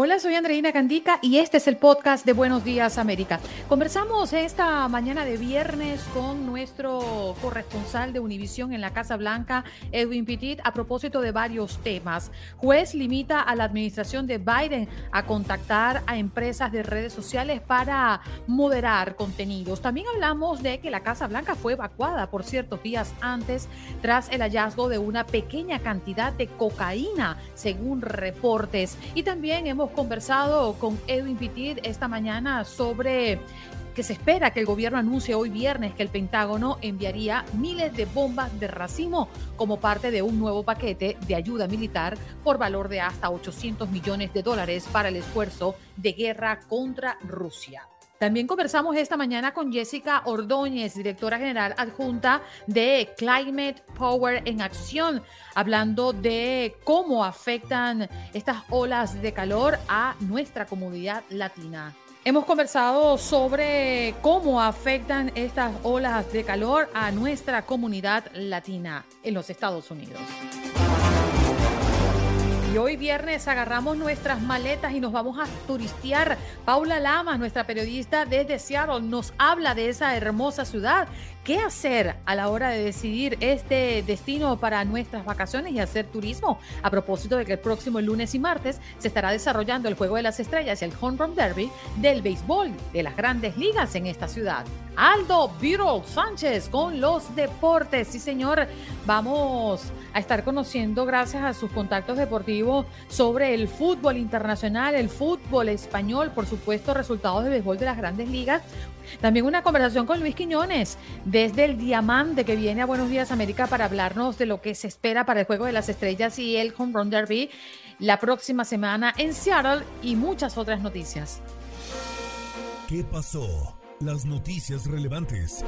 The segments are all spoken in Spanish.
Hola, soy Andreina Candica y este es el podcast de Buenos Días América. Conversamos esta mañana de viernes con nuestro corresponsal de Univisión en la Casa Blanca, Edwin Petit, a propósito de varios temas. Juez limita a la administración de Biden a contactar a empresas de redes sociales para moderar contenidos. También hablamos de que la Casa Blanca fue evacuada por ciertos días antes tras el hallazgo de una pequeña cantidad de cocaína, según reportes. Y también hemos conversado con Edwin Pitit esta mañana sobre que se espera que el gobierno anuncie hoy viernes que el Pentágono enviaría miles de bombas de racimo como parte de un nuevo paquete de ayuda militar por valor de hasta 800 millones de dólares para el esfuerzo de guerra contra Rusia. También conversamos esta mañana con Jessica Ordóñez, directora general adjunta de Climate Power en Acción, hablando de cómo afectan estas olas de calor a nuestra comunidad latina. Hemos conversado sobre cómo afectan estas olas de calor a nuestra comunidad latina en los Estados Unidos. Hoy viernes agarramos nuestras maletas y nos vamos a turistear. Paula Lamas, nuestra periodista desde Seattle, nos habla de esa hermosa ciudad qué hacer a la hora de decidir este destino para nuestras vacaciones y hacer turismo. A propósito de que el próximo lunes y martes se estará desarrollando el Juego de las Estrellas y el Home Run Derby del béisbol de las grandes ligas en esta ciudad. Aldo Beetle Sánchez con los deportes. Sí, señor, vamos a estar conociendo, gracias a sus contactos deportivos, sobre el fútbol internacional, el fútbol español, por supuesto, resultados de béisbol de las grandes ligas. También una conversación con Luis Quiñones desde el Diamante que viene a Buenos Días América para hablarnos de lo que se espera para el Juego de las Estrellas y el Home Run Derby la próxima semana en Seattle y muchas otras noticias. ¿Qué pasó? Las noticias relevantes.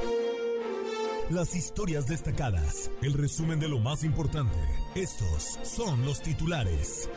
Las historias destacadas. El resumen de lo más importante. Estos son los titulares.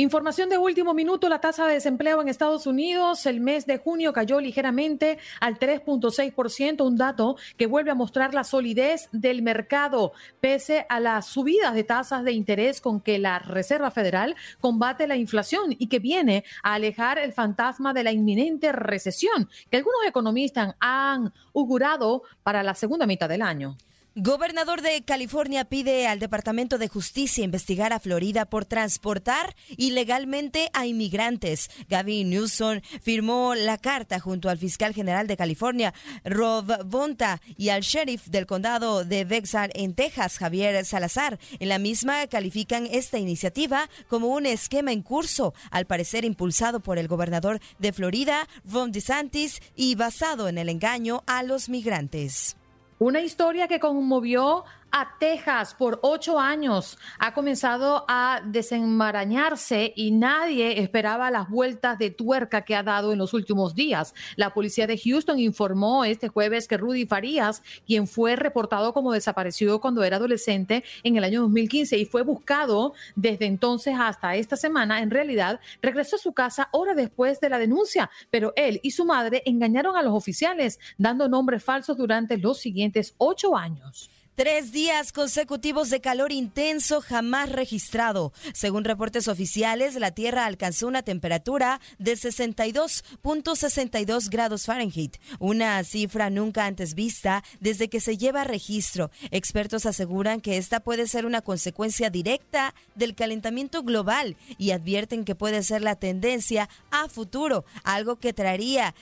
Información de último minuto, la tasa de desempleo en Estados Unidos el mes de junio cayó ligeramente al 3.6%, un dato que vuelve a mostrar la solidez del mercado, pese a las subidas de tasas de interés con que la Reserva Federal combate la inflación y que viene a alejar el fantasma de la inminente recesión que algunos economistas han augurado para la segunda mitad del año. Gobernador de California pide al Departamento de Justicia investigar a Florida por transportar ilegalmente a inmigrantes. Gavin Newsom firmó la carta junto al fiscal general de California, Rob Bonta, y al sheriff del condado de Bexar en Texas, Javier Salazar. En la misma califican esta iniciativa como un esquema en curso, al parecer impulsado por el gobernador de Florida, Ron DeSantis, y basado en el engaño a los migrantes. Una historia que conmovió a Texas por ocho años. Ha comenzado a desenmarañarse y nadie esperaba las vueltas de tuerca que ha dado en los últimos días. La policía de Houston informó este jueves que Rudy Farías, quien fue reportado como desaparecido cuando era adolescente en el año 2015 y fue buscado desde entonces hasta esta semana, en realidad regresó a su casa hora después de la denuncia, pero él y su madre engañaron a los oficiales dando nombres falsos durante los siguientes ocho años. Tres días consecutivos de calor intenso jamás registrado. Según reportes oficiales, la Tierra alcanzó una temperatura de 62.62 grados Fahrenheit, una cifra nunca antes vista desde que se lleva registro. Expertos aseguran que esta puede ser una consecuencia directa del calentamiento global y advierten que puede ser la tendencia a futuro, algo que traería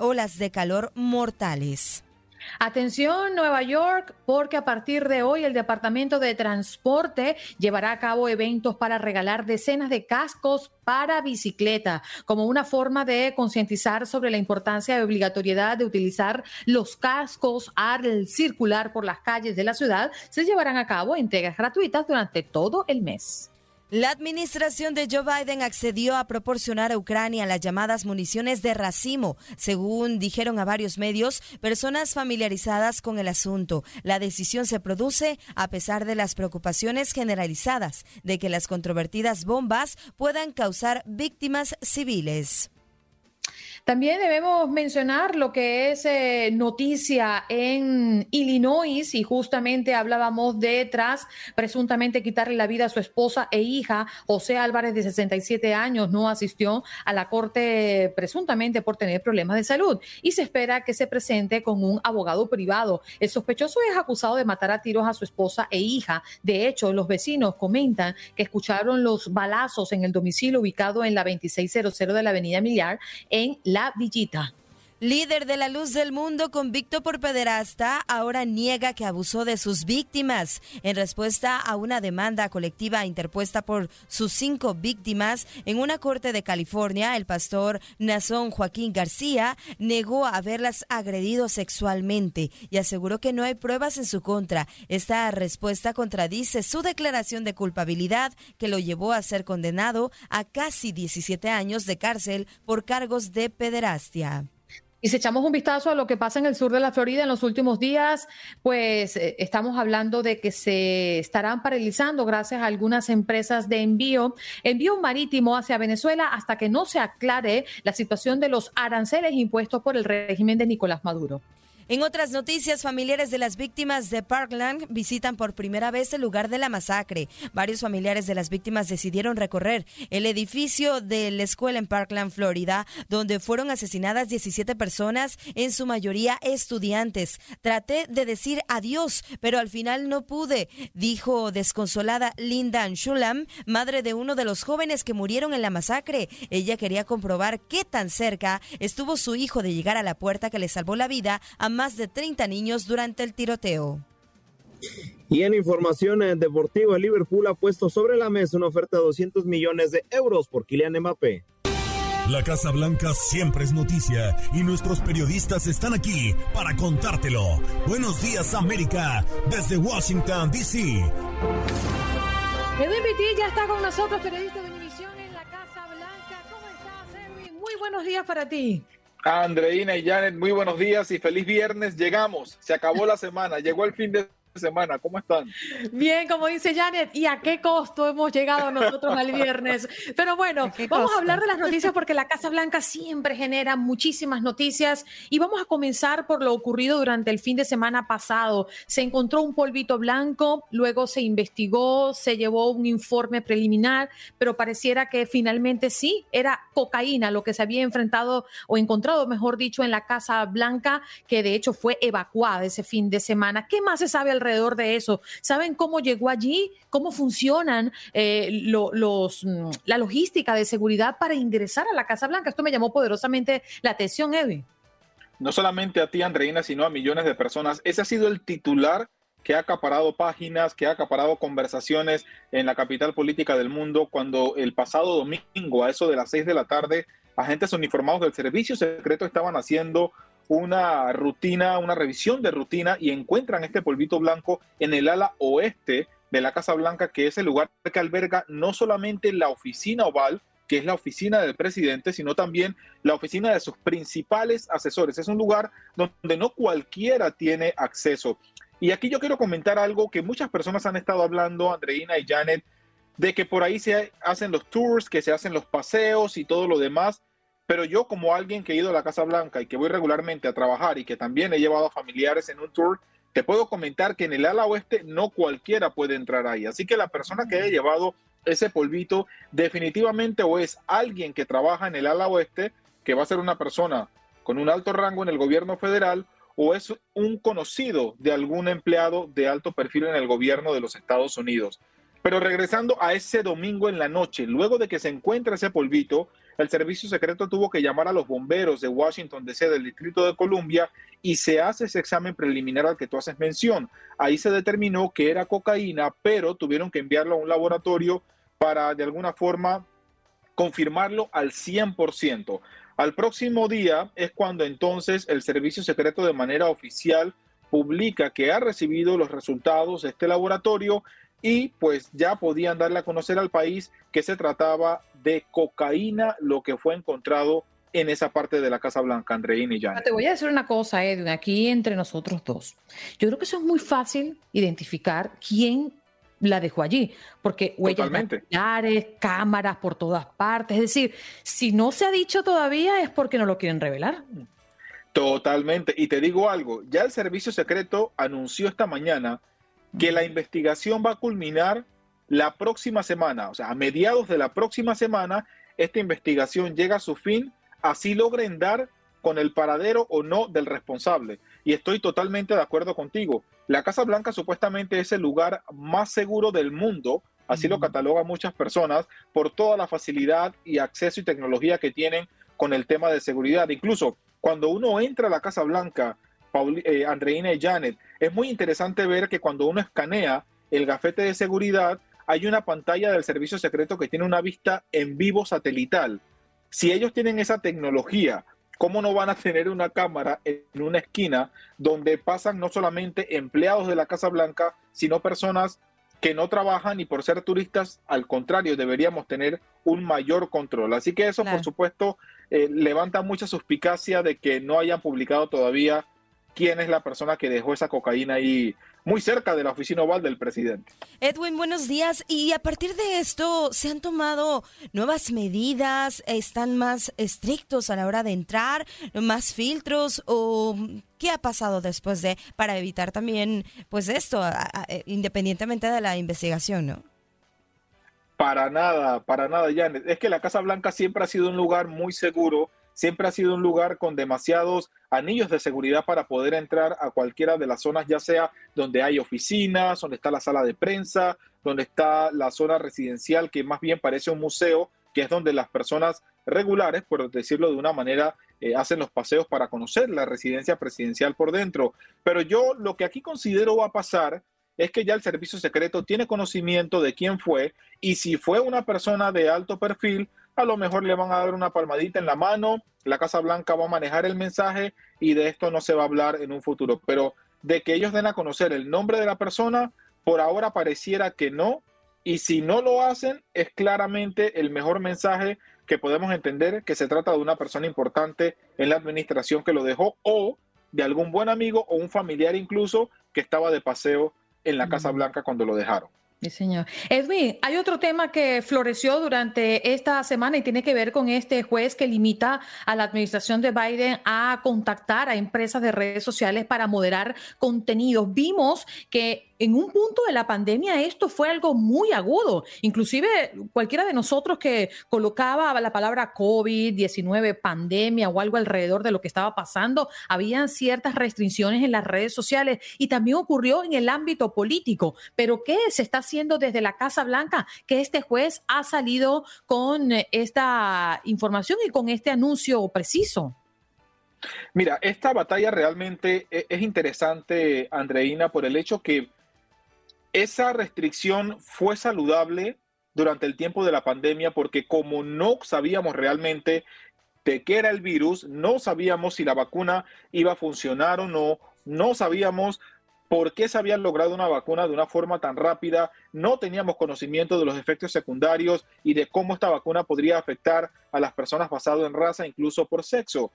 olas de calor mortales. Atención Nueva York, porque a partir de hoy el Departamento de Transporte llevará a cabo eventos para regalar decenas de cascos para bicicleta, como una forma de concientizar sobre la importancia de obligatoriedad de utilizar los cascos al circular por las calles de la ciudad. Se llevarán a cabo entregas gratuitas durante todo el mes. La administración de Joe Biden accedió a proporcionar a Ucrania las llamadas municiones de racimo, según dijeron a varios medios, personas familiarizadas con el asunto. La decisión se produce a pesar de las preocupaciones generalizadas de que las controvertidas bombas puedan causar víctimas civiles. También debemos mencionar lo que es eh, noticia en Illinois y justamente hablábamos de tras presuntamente quitarle la vida a su esposa e hija, José Álvarez de 67 años no asistió a la corte presuntamente por tener problemas de salud y se espera que se presente con un abogado privado. El sospechoso es acusado de matar a tiros a su esposa e hija. De hecho, los vecinos comentan que escucharon los balazos en el domicilio ubicado en la 2600 de la avenida Millar en la Villita. Líder de la luz del mundo convicto por pederasta, ahora niega que abusó de sus víctimas. En respuesta a una demanda colectiva interpuesta por sus cinco víctimas en una corte de California, el pastor Nazón Joaquín García negó haberlas agredido sexualmente y aseguró que no hay pruebas en su contra. Esta respuesta contradice su declaración de culpabilidad que lo llevó a ser condenado a casi 17 años de cárcel por cargos de pederastia. Y si echamos un vistazo a lo que pasa en el sur de la Florida en los últimos días, pues eh, estamos hablando de que se estarán paralizando gracias a algunas empresas de envío, envío marítimo hacia Venezuela hasta que no se aclare la situación de los aranceles impuestos por el régimen de Nicolás Maduro. En otras noticias, familiares de las víctimas de Parkland visitan por primera vez el lugar de la masacre. Varios familiares de las víctimas decidieron recorrer el edificio de la escuela en Parkland, Florida, donde fueron asesinadas 17 personas, en su mayoría estudiantes. Traté de decir adiós, pero al final no pude, dijo desconsolada Linda Shulam, madre de uno de los jóvenes que murieron en la masacre. Ella quería comprobar qué tan cerca estuvo su hijo de llegar a la puerta que le salvó la vida a más de 30 niños durante el tiroteo. Y en información eh, deportiva, Liverpool ha puesto sobre la mesa una oferta de 200 millones de euros por Kylian Mbappé. La Casa Blanca siempre es noticia y nuestros periodistas están aquí para contártelo. Buenos días América, desde Washington, D.C. Edwin Pitti ya está con nosotros, periodista de Univisión en la Casa Blanca. ¿Cómo estás, Edwin? Muy buenos días para ti. Andreina y Janet, muy buenos días y feliz viernes. Llegamos, se acabó la semana, llegó el fin de semana. ¿Cómo están? Bien, como dice Janet, ¿y a qué costo hemos llegado nosotros al viernes? Pero bueno, vamos a hablar de las noticias porque la Casa Blanca siempre genera muchísimas noticias y vamos a comenzar por lo ocurrido durante el fin de semana pasado. Se encontró un polvito blanco, luego se investigó, se llevó un informe preliminar, pero pareciera que finalmente sí era cocaína lo que se había enfrentado o encontrado, mejor dicho, en la Casa Blanca, que de hecho fue evacuada ese fin de semana. ¿Qué más se sabe al alrededor de eso. ¿Saben cómo llegó allí? ¿Cómo funcionan eh, los, mm, la logística de seguridad para ingresar a la Casa Blanca? Esto me llamó poderosamente la atención, Edwin. No solamente a ti, Andreina, sino a millones de personas. Ese ha sido el titular que ha acaparado páginas, que ha acaparado conversaciones en la capital política del mundo, cuando el pasado domingo, a eso de las seis de la tarde, agentes uniformados del servicio secreto estaban haciendo una rutina, una revisión de rutina y encuentran este polvito blanco en el ala oeste de la Casa Blanca, que es el lugar que alberga no solamente la oficina oval, que es la oficina del presidente, sino también la oficina de sus principales asesores. Es un lugar donde no cualquiera tiene acceso. Y aquí yo quiero comentar algo que muchas personas han estado hablando, Andreina y Janet, de que por ahí se hacen los tours, que se hacen los paseos y todo lo demás. Pero yo como alguien que he ido a la Casa Blanca y que voy regularmente a trabajar y que también he llevado a familiares en un tour, te puedo comentar que en el ala oeste no cualquiera puede entrar ahí. Así que la persona que haya llevado ese polvito definitivamente o es alguien que trabaja en el ala oeste, que va a ser una persona con un alto rango en el gobierno federal, o es un conocido de algún empleado de alto perfil en el gobierno de los Estados Unidos. Pero regresando a ese domingo en la noche, luego de que se encuentra ese polvito, el servicio secreto tuvo que llamar a los bomberos de Washington DC del Distrito de Columbia y se hace ese examen preliminar al que tú haces mención. Ahí se determinó que era cocaína, pero tuvieron que enviarlo a un laboratorio para de alguna forma confirmarlo al 100%. Al próximo día es cuando entonces el servicio secreto de manera oficial publica que ha recibido los resultados de este laboratorio y pues ya podían darle a conocer al país que se trataba de cocaína, lo que fue encontrado en esa parte de la Casa Blanca, Andreina y Janet. Te voy a decir una cosa, Edwin, aquí entre nosotros dos. Yo creo que eso es muy fácil identificar quién la dejó allí, porque huellas dactilares, cámaras por todas partes. Es decir, si no se ha dicho todavía es porque no lo quieren revelar. Totalmente. Y te digo algo, ya el servicio secreto anunció esta mañana que la investigación va a culminar la próxima semana, o sea, a mediados de la próxima semana, esta investigación llega a su fin, así logren dar con el paradero o no del responsable. Y estoy totalmente de acuerdo contigo. La Casa Blanca supuestamente es el lugar más seguro del mundo, así lo catalogan muchas personas, por toda la facilidad y acceso y tecnología que tienen con el tema de seguridad. Incluso cuando uno entra a la Casa Blanca, eh, Andreina y Janet, es muy interesante ver que cuando uno escanea el gafete de seguridad, hay una pantalla del servicio secreto que tiene una vista en vivo satelital. Si ellos tienen esa tecnología, ¿cómo no van a tener una cámara en una esquina donde pasan no solamente empleados de la Casa Blanca, sino personas que no trabajan y por ser turistas, al contrario, deberíamos tener un mayor control. Así que eso, por supuesto, eh, levanta mucha suspicacia de que no hayan publicado todavía quién es la persona que dejó esa cocaína ahí muy cerca de la oficina oval del presidente. Edwin, buenos días. Y a partir de esto, ¿se han tomado nuevas medidas? ¿Están más estrictos a la hora de entrar? ¿Más filtros? ¿O qué ha pasado después de, para evitar también, pues esto, independientemente de la investigación, ¿no? Para nada, para nada, Janet. Es que la Casa Blanca siempre ha sido un lugar muy seguro siempre ha sido un lugar con demasiados anillos de seguridad para poder entrar a cualquiera de las zonas, ya sea donde hay oficinas, donde está la sala de prensa, donde está la zona residencial, que más bien parece un museo, que es donde las personas regulares, por decirlo de una manera, eh, hacen los paseos para conocer la residencia presidencial por dentro. Pero yo lo que aquí considero va a pasar es que ya el servicio secreto tiene conocimiento de quién fue y si fue una persona de alto perfil, a lo mejor le van a dar una palmadita en la mano, la Casa Blanca va a manejar el mensaje y de esto no se va a hablar en un futuro. Pero de que ellos den a conocer el nombre de la persona, por ahora pareciera que no. Y si no lo hacen, es claramente el mejor mensaje que podemos entender que se trata de una persona importante en la administración que lo dejó o de algún buen amigo o un familiar incluso que estaba de paseo en la Casa Blanca cuando lo dejaron. Sí, señor. Edwin, hay otro tema que floreció durante esta semana y tiene que ver con este juez que limita a la administración de Biden a contactar a empresas de redes sociales para moderar contenidos. Vimos que en un punto de la pandemia esto fue algo muy agudo. Inclusive cualquiera de nosotros que colocaba la palabra COVID-19, pandemia o algo alrededor de lo que estaba pasando, habían ciertas restricciones en las redes sociales y también ocurrió en el ámbito político. Pero ¿qué se está haciendo desde la Casa Blanca? Que este juez ha salido con esta información y con este anuncio preciso. Mira, esta batalla realmente e-, es interesante, Andreina, por el hecho que esa restricción fue saludable durante el tiempo de la pandemia porque como no sabíamos realmente de qué era el virus, no sabíamos si la vacuna iba a funcionar o no, no sabíamos por qué se había logrado una vacuna de una forma tan rápida, no teníamos conocimiento de los efectos secundarios y de cómo esta vacuna podría afectar a las personas basado en raza, incluso por sexo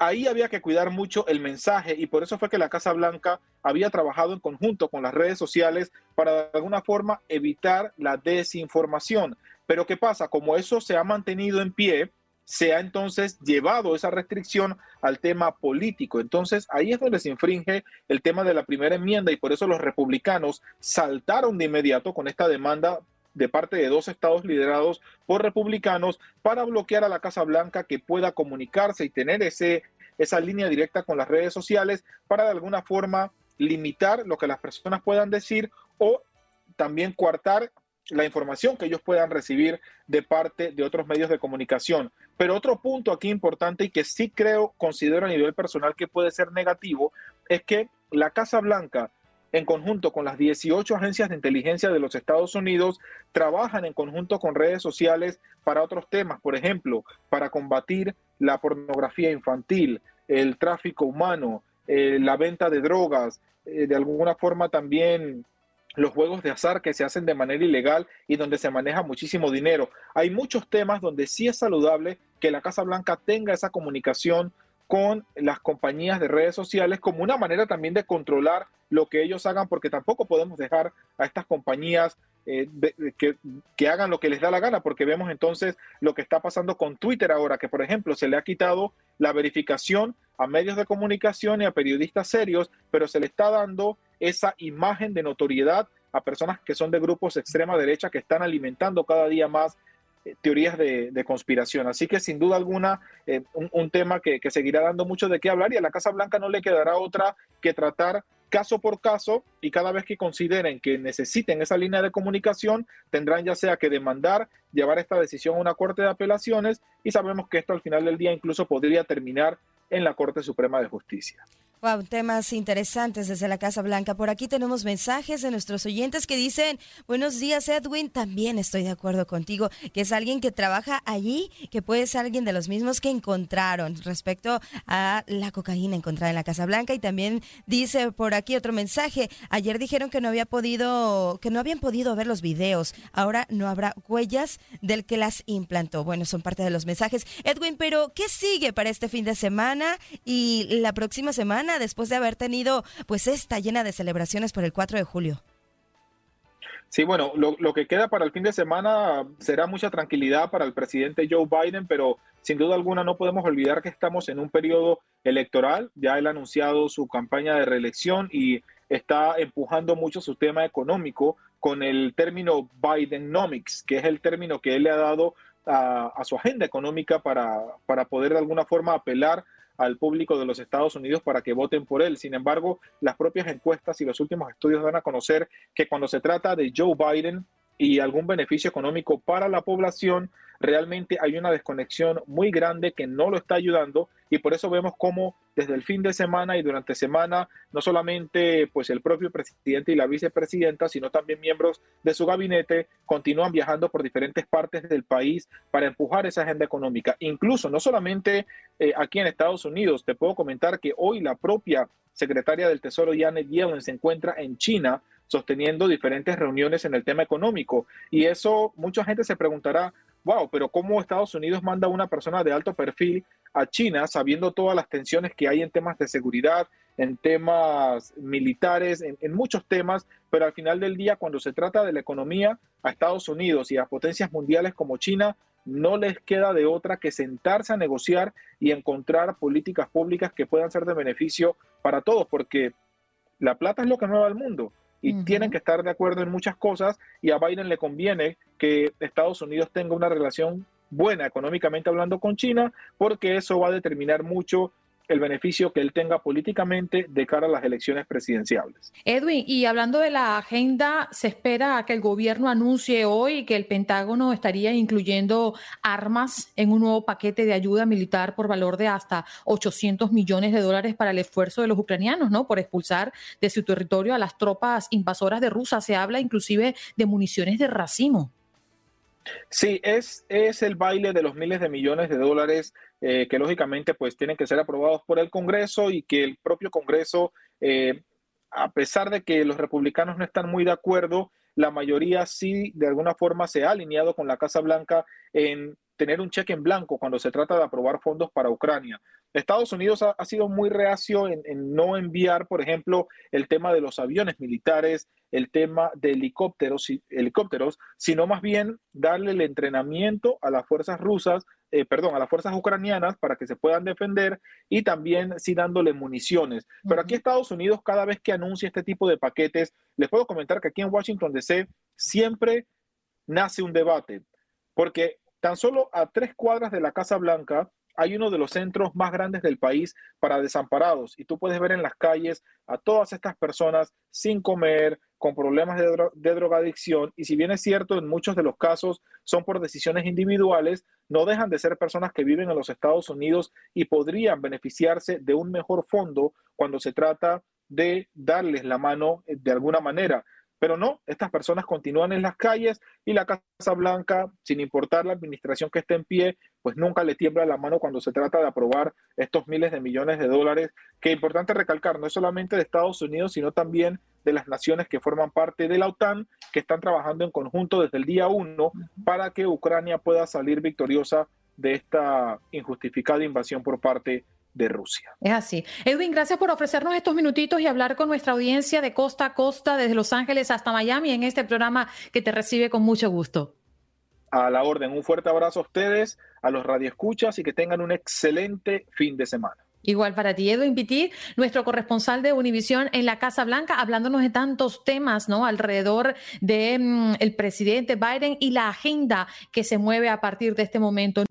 ahí había que cuidar mucho el mensaje y por eso fue que la Casa Blanca había trabajado en conjunto con las redes sociales para de alguna forma evitar la desinformación. Pero ¿qué pasa? Como eso se ha mantenido en pie, se ha entonces llevado esa restricción al tema político. Entonces ahí es donde se infringe el tema de la primera enmienda y por eso los republicanos saltaron de inmediato con esta demanda de parte de dos estados liderados por republicanos para bloquear a la Casa Blanca que pueda comunicarse y tener ese, esa línea directa con las redes sociales para de alguna forma limitar lo que las personas puedan decir o también coartar la información que ellos puedan recibir de parte de otros medios de comunicación. Pero otro punto aquí importante y que sí creo, considero a nivel personal que puede ser negativo, es que la Casa Blanca, en conjunto con las 18 agencias de inteligencia de los Estados Unidos, trabajan en conjunto con redes sociales para otros temas, por ejemplo, para combatir la pornografía infantil, el tráfico humano, eh, la venta de drogas, eh, de alguna forma también los juegos de azar que se hacen de manera ilegal y donde se maneja muchísimo dinero. Hay muchos temas donde sí es saludable que la Casa Blanca tenga esa comunicación con las compañías de redes sociales como una manera también de controlar lo que ellos hagan, porque tampoco podemos dejar a estas compañías eh, que, que, hagan lo que les da la gana, porque vemos entonces lo que está pasando con Twitter ahora, que por ejemplo se le ha quitado la verificación a medios de comunicación y a periodistas serios, pero se le está dando esa imagen de notoriedad a personas que son de grupos extrema derecha que están alimentando cada día más teorías de, conspiración. Así que sin duda alguna, eh, un, tema que, que, seguirá dando mucho de qué hablar y a la Casa Blanca no le quedará otra que tratar caso por caso y cada vez que consideren que necesiten esa línea de comunicación, tendrán ya sea que demandar, llevar esta decisión a una corte de apelaciones y sabemos que esto al final del día incluso podría terminar en la Corte Suprema de Justicia. Wow, temas interesantes desde la Casa Blanca. Por aquí tenemos mensajes de nuestros oyentes que dicen, buenos días Edwin, también estoy de acuerdo contigo, que es alguien que trabaja allí, que puede ser alguien de los mismos que encontraron respecto a la cocaína encontrada en la Casa Blanca. Y también dice por aquí otro mensaje, ayer dijeron que no había podido, que no habían podido ver los videos, ahora no habrá huellas del que las implantó. Bueno, son parte de los mensajes. Edwin, pero ¿qué sigue para este fin de semana y la próxima semana? Después de haber tenido pues esta llena de celebraciones por el 4 de julio? Sí, bueno, lo, lo, que queda para el fin de semana será mucha tranquilidad para el presidente Joe Biden, pero sin duda alguna no podemos olvidar que estamos en un periodo electoral. Ya él ha anunciado su campaña de reelección y está empujando mucho su tema económico con el término Bidenomics, que es el término que él le ha dado a, a su agenda económica para, para poder de alguna forma apelar al público de los Estados Unidos para que voten por él. Sin embargo, las propias encuestas y los últimos estudios dan a conocer que cuando se trata de Joe Biden y algún beneficio económico para la población, realmente hay una desconexión muy grande que no lo está ayudando y por eso vemos cómo desde el fin de semana y durante semana no solamente pues el propio presidente y la vicepresidenta, sino también miembros de su gabinete continúan viajando por diferentes partes del país para empujar esa agenda económica. Incluso no solamente eh, aquí en Estados Unidos, te puedo comentar que hoy la propia secretaria del Tesoro Janet Yellen se encuentra en China sosteniendo diferentes reuniones en el tema económico y eso mucha gente se preguntará wow, pero ¿cómo Estados Unidos manda a una persona de alto perfil a China sabiendo todas las tensiones que hay en temas de seguridad, en temas militares, en, muchos temas, pero al final del día, cuando se trata de la economía, a Estados Unidos y a potencias mundiales como China, no les queda de otra que sentarse a negociar y encontrar políticas públicas que puedan ser de beneficio para todos, porque la plata es lo que mueve al mundo y tienen que estar de acuerdo en muchas cosas y a Biden le conviene que Estados Unidos tenga una relación buena económicamente hablando con China porque eso va a determinar mucho el beneficio que él tenga políticamente de cara a las elecciones presidenciales. Edwin, y hablando de la agenda, se espera que el gobierno anuncie hoy que el Pentágono estaría incluyendo armas en un nuevo paquete de ayuda militar por valor de hasta 800 millones de dólares para el esfuerzo de los ucranianos, ¿no? Por expulsar de su territorio a las tropas invasoras de Rusia. Se habla inclusive de municiones de racimo. Sí, es, es el baile de los miles de millones de dólares eh, que lógicamente pues tienen que ser aprobados por el Congreso y que el propio Congreso, eh, a pesar de que los republicanos no están muy de acuerdo, la mayoría sí de alguna forma se ha alineado con la Casa Blanca en tener un cheque en blanco cuando se trata de aprobar fondos para Ucrania. Estados Unidos ha, sido muy reacio en, no enviar, por ejemplo, el tema de los aviones militares, el tema de helicópteros, helicópteros sino más bien darle el entrenamiento a las fuerzas rusas, eh, perdón, a las fuerzas ucranianas para que se puedan defender y también sí dándole municiones. Pero aquí Estados Unidos, cada vez que anuncia este tipo de paquetes, les puedo comentar que aquí en Washington DC siempre nace un debate, porque tan solo a tres cuadras de la Casa Blanca hay uno de los centros más grandes del país para desamparados y tú puedes ver en las calles a todas estas personas sin comer, con problemas de, drogadicción y si bien es cierto, en muchos de los casos son por decisiones individuales, no dejan de ser personas que viven en los Estados Unidos y podrían beneficiarse de un mejor fondo cuando se trata de darles la mano eh, de alguna manera. Pero no, estas personas continúan en las calles y la Casa Blanca, sin importar la administración que esté en pie, pues nunca le tiembla la mano cuando se trata de aprobar estos miles de millones de dólares, que es importante recalcar, no es solamente de Estados Unidos, sino también de las naciones que forman parte de la OTAN, que están trabajando en conjunto desde el día uno para que Ucrania pueda salir victoriosa de esta injustificada invasión por parte de Rusia. Es así. Edwin, gracias por ofrecernos estos minutitos y hablar con nuestra audiencia de costa a costa, desde Los Ángeles hasta Miami, en este programa que te recibe con mucho gusto. A la orden, un fuerte abrazo a ustedes, a los radioescuchas y que tengan un excelente fin de semana. Igual para ti, Edwin Pitti, nuestro corresponsal de Univisión en la Casa Blanca, hablándonos de tantos temas, ¿no? Alrededor de mm, el presidente Biden y la agenda que se mueve a partir de este momento.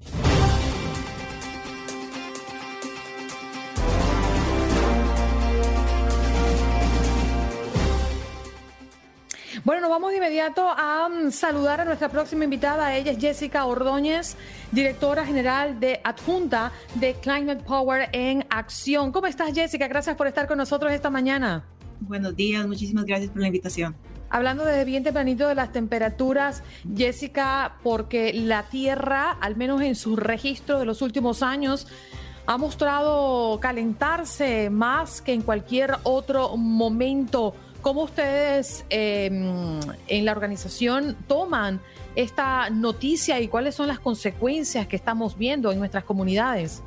Bueno, nos vamos de inmediato a mm, saludar a nuestra próxima invitada. Ella es Jessica Ordóñez, directora general de adjunta de Climate Power en Acción. ¿Cómo estás, Jessica? Gracias por estar con nosotros esta mañana. Buenos días, muchísimas gracias por la invitación. Hablando desde bien tempranito de las temperaturas, Jessica, porque la Tierra, al menos en su registro de los últimos años, ha mostrado calentarse más que en cualquier otro momento. ¿Cómo ustedes em, en la organización toman esta noticia y cuáles son las consecuencias que estamos viendo en nuestras comunidades?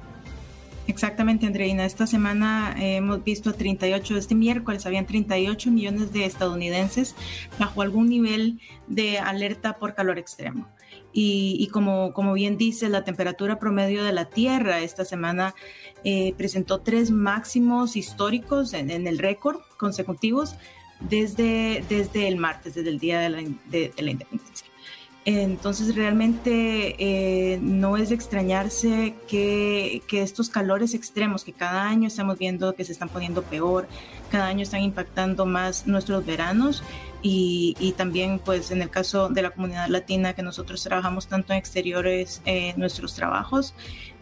Exactamente, Andreina. Esta semana hemos visto 38, este miércoles habían 38 millones de estadounidenses bajo algún nivel de alerta por calor extremo. Y, como, como bien dice, la temperatura promedio de la Tierra esta semana eh, presentó tres máximos históricos en, en el récord consecutivos desde, desde el martes, desde el día de la, de, la independencia. Entonces realmente eh, no es de extrañarse que, que, estos calores extremos que cada año estamos viendo que se están poniendo peor, cada año están impactando más nuestros veranos y, y también pues en el caso de la comunidad latina que nosotros trabajamos tanto en exteriores, eh, nuestros trabajos,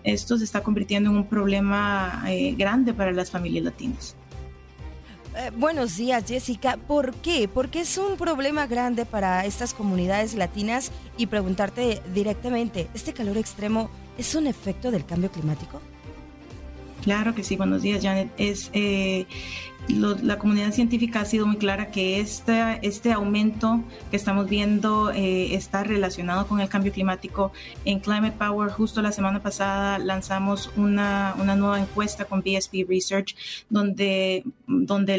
esto se está convirtiendo en un problema eh, grande para las familias latinas. Eh, buenos días, Jessica. ¿Por qué? Porque es un problema grande para estas comunidades latinas y preguntarte directamente, ¿este calor extremo es un efecto del cambio climático? Claro que sí, buenos días, Janet. Es, eh, la comunidad científica ha sido muy clara que este, este aumento que estamos viendo eh, está relacionado con el cambio climático. En Climate Power, justo la semana pasada, lanzamos una, una nueva encuesta con BSP Research, donde, donde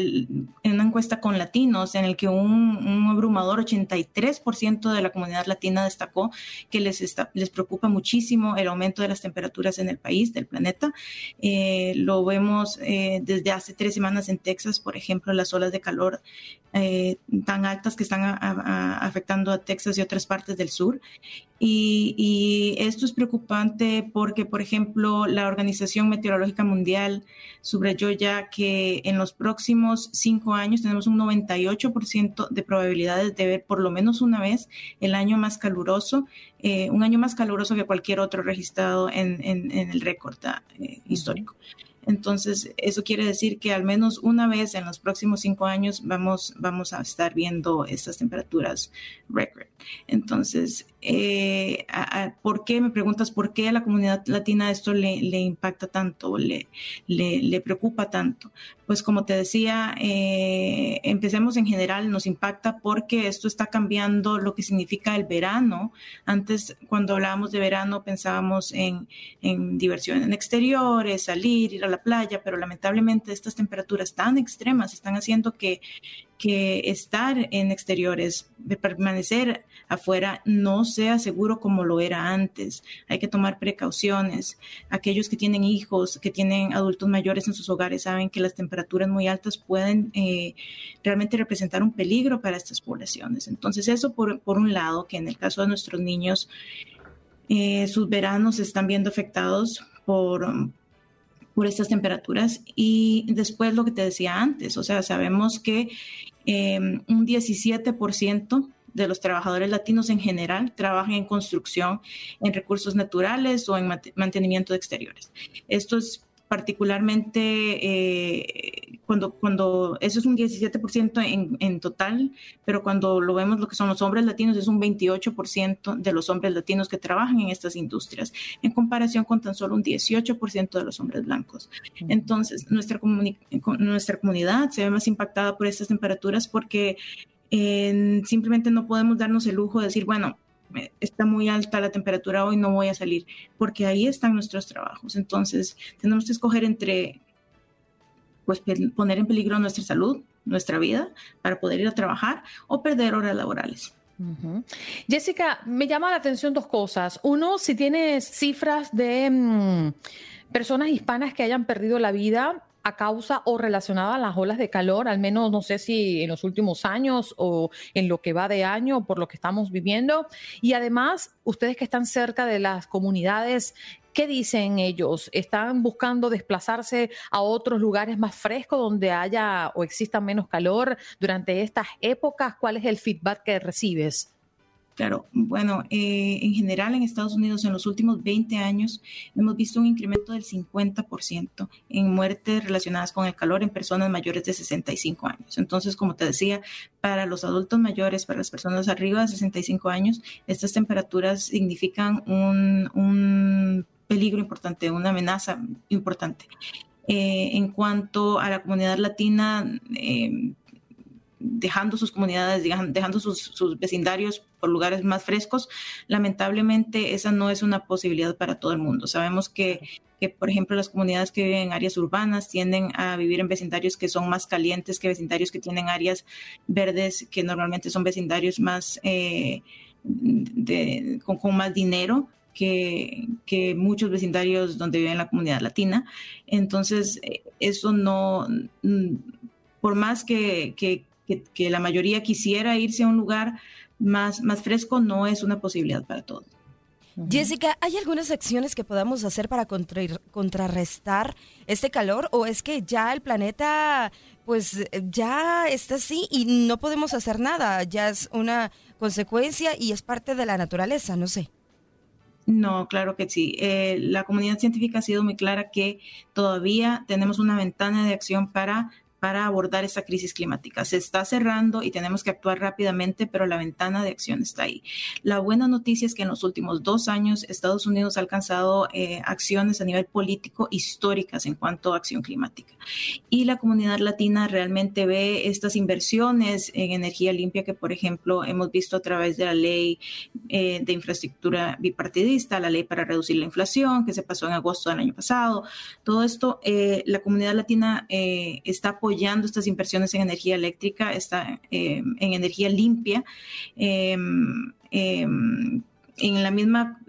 en una encuesta con latinos, en el que un, un abrumador 83% de la comunidad latina destacó que les, está, les preocupa muchísimo el aumento de las temperaturas en el país, del planeta. Eh, lo vemos eh, desde hace tres semanas en Texas por ejemplo, las olas de calor eh, tan altas que están afectando a Texas y otras partes del sur. Y, esto es preocupante porque, por ejemplo, la Organización Meteorológica Mundial subrayó ya que en los próximos cinco años tenemos un 98% de probabilidades de ver por lo menos una vez el año más caluroso, eh, un año más caluroso que cualquier otro registrado en, el récord eh, histórico. Entonces, eso quiere decir que al menos una vez en los próximos cinco años vamos, vamos a estar viendo estas temperaturas record. Entonces, eh, ¿por qué? Me preguntas, ¿por qué a la comunidad latina esto le, impacta tanto, le, le, preocupa tanto? Pues como te decía, eh, empecemos en general, nos impacta porque esto está cambiando lo que significa el verano. Antes, cuando hablábamos de verano, pensábamos en, en diversión en exteriores, salir, ir a la playa, pero lamentablemente estas temperaturas tan extremas están haciendo que que estar en exteriores, de permanecer afuera, no sea seguro como lo era antes. Hay que tomar precauciones. Aquellos que tienen hijos, que tienen adultos mayores en sus hogares, saben que las temperaturas muy altas pueden eh, realmente representar un peligro para estas poblaciones. Entonces, eso por, por un lado, que en el caso de nuestros niños, eh, sus veranos están viendo afectados por, por estas temperaturas. Y después lo que te decía antes, o sea, sabemos que Em, un 17% de los trabajadores latinos en general trabajan en construcción, en recursos naturales o en mantenimiento de exteriores. Esto es particularmente eh, cuando, cuando eso es un 17% en, en total, pero cuando lo vemos lo que son los hombres latinos es un 28% de los hombres latinos que trabajan en estas industrias, en comparación con tan solo un 18% de los hombres blancos. Entonces, nuestra, nuestra comunidad se ve más impactada por estas temperaturas porque simplemente no podemos darnos el lujo de decir, bueno, está muy alta la temperatura hoy, no voy a salir, porque ahí están nuestros trabajos. Entonces, tenemos que escoger entre pues, poner en peligro nuestra salud, nuestra vida, para poder ir a trabajar o perder horas laborales. Jessica, me llama la atención dos cosas. Uno, si tienes cifras de mm, personas hispanas que hayan perdido la vida a causa o relacionada a las olas de calor, al menos no sé si en los últimos años o en lo que va de año por lo que estamos viviendo. Y además, ustedes que están cerca de las comunidades, ¿qué dicen ellos? ¿Están buscando desplazarse a otros lugares más frescos donde haya o exista menos calor durante estas épocas? ¿Cuál es el feedback que recibes? Claro, bueno, eh, en general en Estados Unidos en los últimos 20 años hemos visto un incremento del 50% en muertes relacionadas con el calor en personas mayores de 65 años. Entonces, como te decía, para los adultos mayores, para las personas arriba de 65 años, estas temperaturas significan un, peligro importante, una amenaza importante. Eh, en cuanto a la comunidad latina, eh, dejando sus comunidades, dejando sus, vecindarios por lugares más frescos, lamentablemente esa no es una posibilidad para todo el mundo. Sabemos que, por ejemplo, las comunidades que viven en áreas urbanas tienden a vivir en vecindarios que son más calientes que vecindarios que tienen áreas verdes, que normalmente son vecindarios más eh, con, más dinero. Que, que, muchos vecindarios donde vive la comunidad latina. Entonces, eh, eso no, mm, por más que, que, que, la mayoría quisiera irse a un lugar más, más fresco, no es una posibilidad para todos. Jessica, ¿hay algunas acciones que podamos hacer para contrarrestar este calor o es que ya el planeta pues ya está así y no podemos hacer nada, ya es una consecuencia y es parte de la naturaleza, no sé? No, claro que sí. Eh, la comunidad científica ha sido muy clara que todavía tenemos una ventana de acción para para abordar esta crisis climática. Se está cerrando y tenemos que actuar rápidamente, pero la ventana de acción está ahí. La buena noticia es que en los últimos dos años Estados Unidos ha alcanzado eh, acciones a nivel político históricas en cuanto a acción climática. Y la comunidad latina realmente ve estas inversiones en energía limpia que, por ejemplo, hemos visto a través de la ley eh, de infraestructura bipartidista, la ley para reducir la inflación que se pasó en agosto del año pasado. Todo esto, eh, la comunidad latina está apoyando apoyando estas inversiones en energía eléctrica, está, eh, en energía limpia. Em, em, en la misma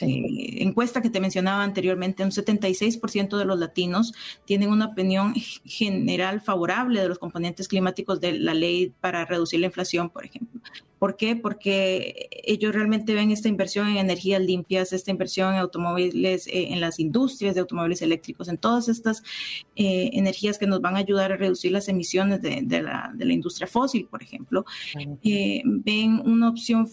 eh, encuesta que te mencionaba anteriormente, un 76% de los latinos tienen una opinión general favorable de los componentes climáticos de la ley para reducir la inflación, por ejemplo. ¿Por qué? Porque ellos realmente ven esta inversión en energías limpias, esta inversión en automóviles, eh, en las industrias de automóviles eléctricos, en todas estas eh, energías que nos van a ayudar a reducir las emisiones de, la, industria fósil, por ejemplo. ven una opción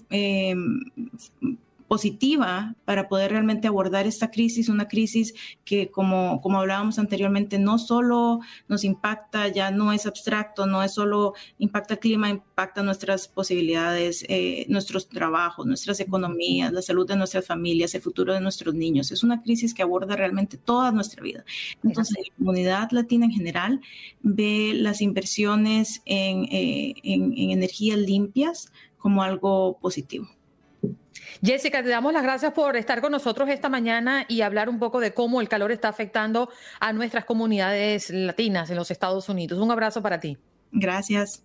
positiva para poder realmente abordar esta crisis, una crisis que como, como hablábamos anteriormente, no solo nos impacta, ya no es abstracto, no es solo impacta el clima, impacta nuestras posibilidades, eh, nuestros trabajos, nuestras economías, la salud de nuestras familias, el futuro de nuestros niños. Es una crisis que aborda realmente toda nuestra vida. Entonces, la comunidad latina en general ve las inversiones en, eh, en energías limpias como algo positivo. Jessica, te damos las gracias por estar con nosotros esta mañana y hablar un poco de cómo el calor está afectando a nuestras comunidades latinas en los Estados Unidos. Un abrazo para ti. Gracias.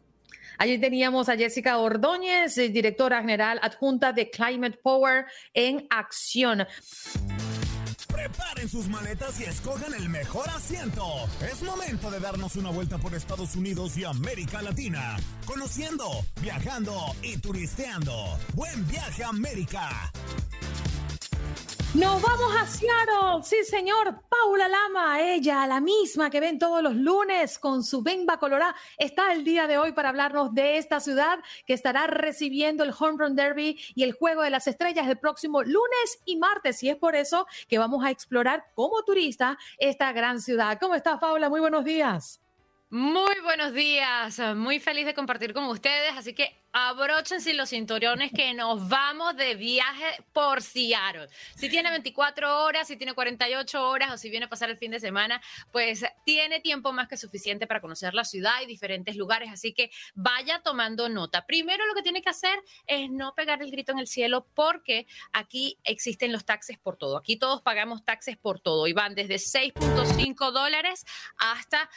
Allí teníamos a Jessica Ordóñez, directora general adjunta de Climate Power en Acción. Preparen sus maletas y escojan el mejor asiento. Es momento de darnos una vuelta por Estados Unidos y América Latina. Conociendo, viajando y turisteando. Buen viaje a América. Nos vamos a Seattle. Sí, señor. Paula Lama, ella, la misma que ven todos los lunes con su Bemba Colorada, está el día de hoy para hablarnos de esta ciudad que estará recibiendo el Home Run Derby y el Juego de las Estrellas el próximo lunes y martes. Y es por eso que vamos a explorar como turista esta gran ciudad. ¿Cómo estás, Paula? Muy buenos días. Muy buenos días, muy feliz de compartir con ustedes, así que abróchense los cinturones que nos vamos de viaje por Seattle. Si tiene 24 horas, si tiene 48 horas o si viene a pasar el fin de semana, pues tiene tiempo más que suficiente para conocer la ciudad y diferentes lugares, así que vaya tomando nota. Primero lo que tiene que hacer es no pegar el grito en el cielo porque aquí existen los taxes por todo. Aquí todos pagamos taxes por todo y van desde 6.5 dólares hasta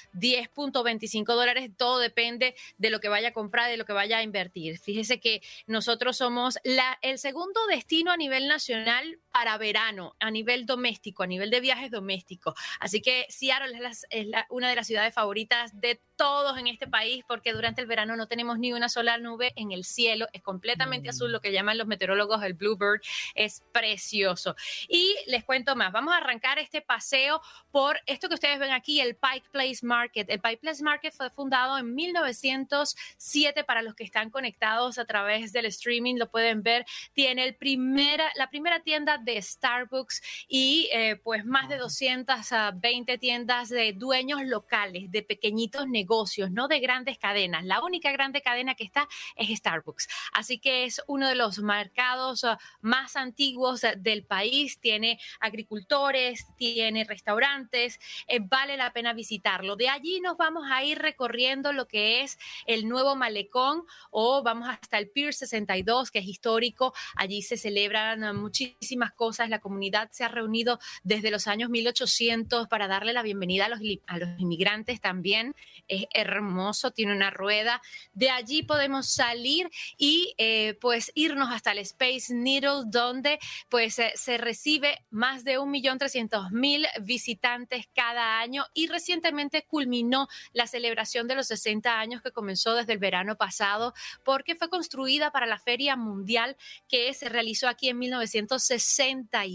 10.25 dólares. Todo depende de lo que vaya a comprar, de lo que vaya a invertir. Fíjese que nosotros somos la, el segundo destino a nivel nacional para verano, a nivel doméstico, a nivel de viajes domésticos. Así que Seattle es, una de las ciudades favoritas de todos en este país porque durante el verano no tenemos ni una sola nube en el cielo, es completamente azul, lo que llaman los meteorólogos el bluebird, es precioso. Y les cuento más, vamos a arrancar este paseo por esto que ustedes ven aquí, el Pike Place Market. El Pike Place Market fue fundado en 1907 para los que están conectados a través del streaming, lo pueden ver, tiene el primera, la primera tienda de Starbucks y eh, pues más de 220 tiendas de dueños locales, de pequeñitos negocios, no de grandes cadenas. La única grande cadena que está es Starbucks. Así que es uno de los mercados ah, más antiguos ah, del país. Tiene agricultores, tiene restaurantes. Eh, vale la pena visitarlo. De allí nos vamos a ir recorriendo lo que es el nuevo malecón o vamos hasta el Pier 62, que es histórico. Allí se celebran ah, muchísimas cosas. La comunidad se ha reunido desde los años 1800 para darle la bienvenida a los, a los inmigrantes también. Es hermoso, tiene una rueda. De allí podemos salir y eh, pues irnos hasta el Space Needle, donde pues eh, se recibe más de 1.300.000 visitantes cada año y recientemente culminó la celebración de los 60 años que comenzó desde el verano pasado porque fue construida para la Feria Mundial que se realizó aquí en 1960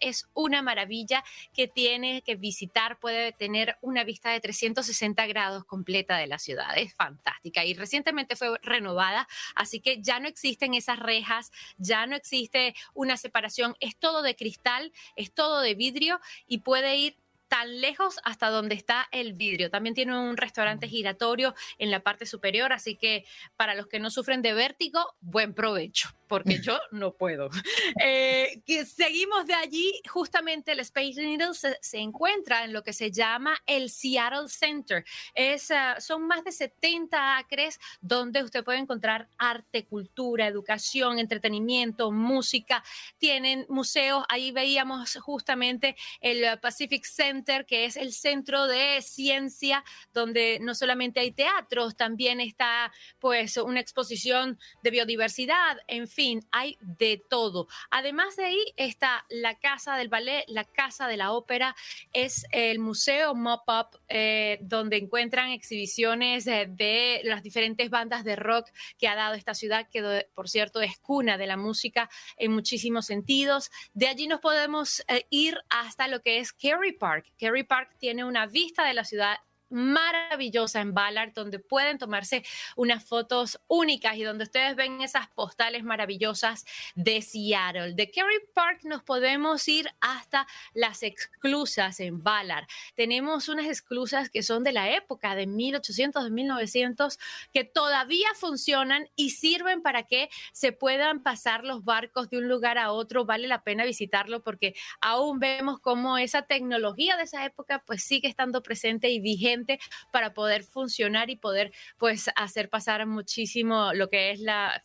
es una maravilla que tiene que visitar, puede tener una vista de 360 grados completa de la ciudad. Es fantástica y recientemente fue renovada, así que ya no existen esas rejas, ya no existe una separación, es todo de cristal, es todo de vidrio y puede ir tan lejos hasta donde está el vidrio. También tiene un restaurante giratorio en la parte superior, así que para los que no sufren de vértigo, buen provecho, porque yo no puedo. Eh, que seguimos de allí, justamente el Space Needle se, encuentra en lo que se llama el Seattle Center. Es, ah, son más de 70 acres donde usted puede encontrar arte, cultura, educación, entretenimiento, música. Tienen museos, ahí veíamos justamente el Pacific Center que es el centro de ciencia, donde no solamente hay teatros, también está pues una exposición de biodiversidad, en fin, hay de todo. Además de ahí está la Casa del Ballet, la Casa de la Ópera, es el Museo Mop-Up, eh, donde encuentran exhibiciones de, las diferentes bandas de rock que ha dado esta ciudad, que por cierto es cuna de la música en muchísimos sentidos. De allí nos podemos eh, ir hasta lo que es Kerry Park. Kerry Park tiene una vista de la ciudad maravillosa en Ballard, donde pueden tomarse unas fotos únicas y donde ustedes ven esas postales maravillosas de Seattle. De Kerry Park nos podemos ir hasta las exclusas en Ballard. Tenemos unas exclusas que son de la época de 1800, de 1900, que todavía funcionan y sirven para que se puedan pasar los barcos de un lugar a otro. Vale la pena visitarlo porque aún vemos cómo esa tecnología de esa época pues sigue estando presente y vigente para poder funcionar y poder pues hacer pasar muchísimo lo que es la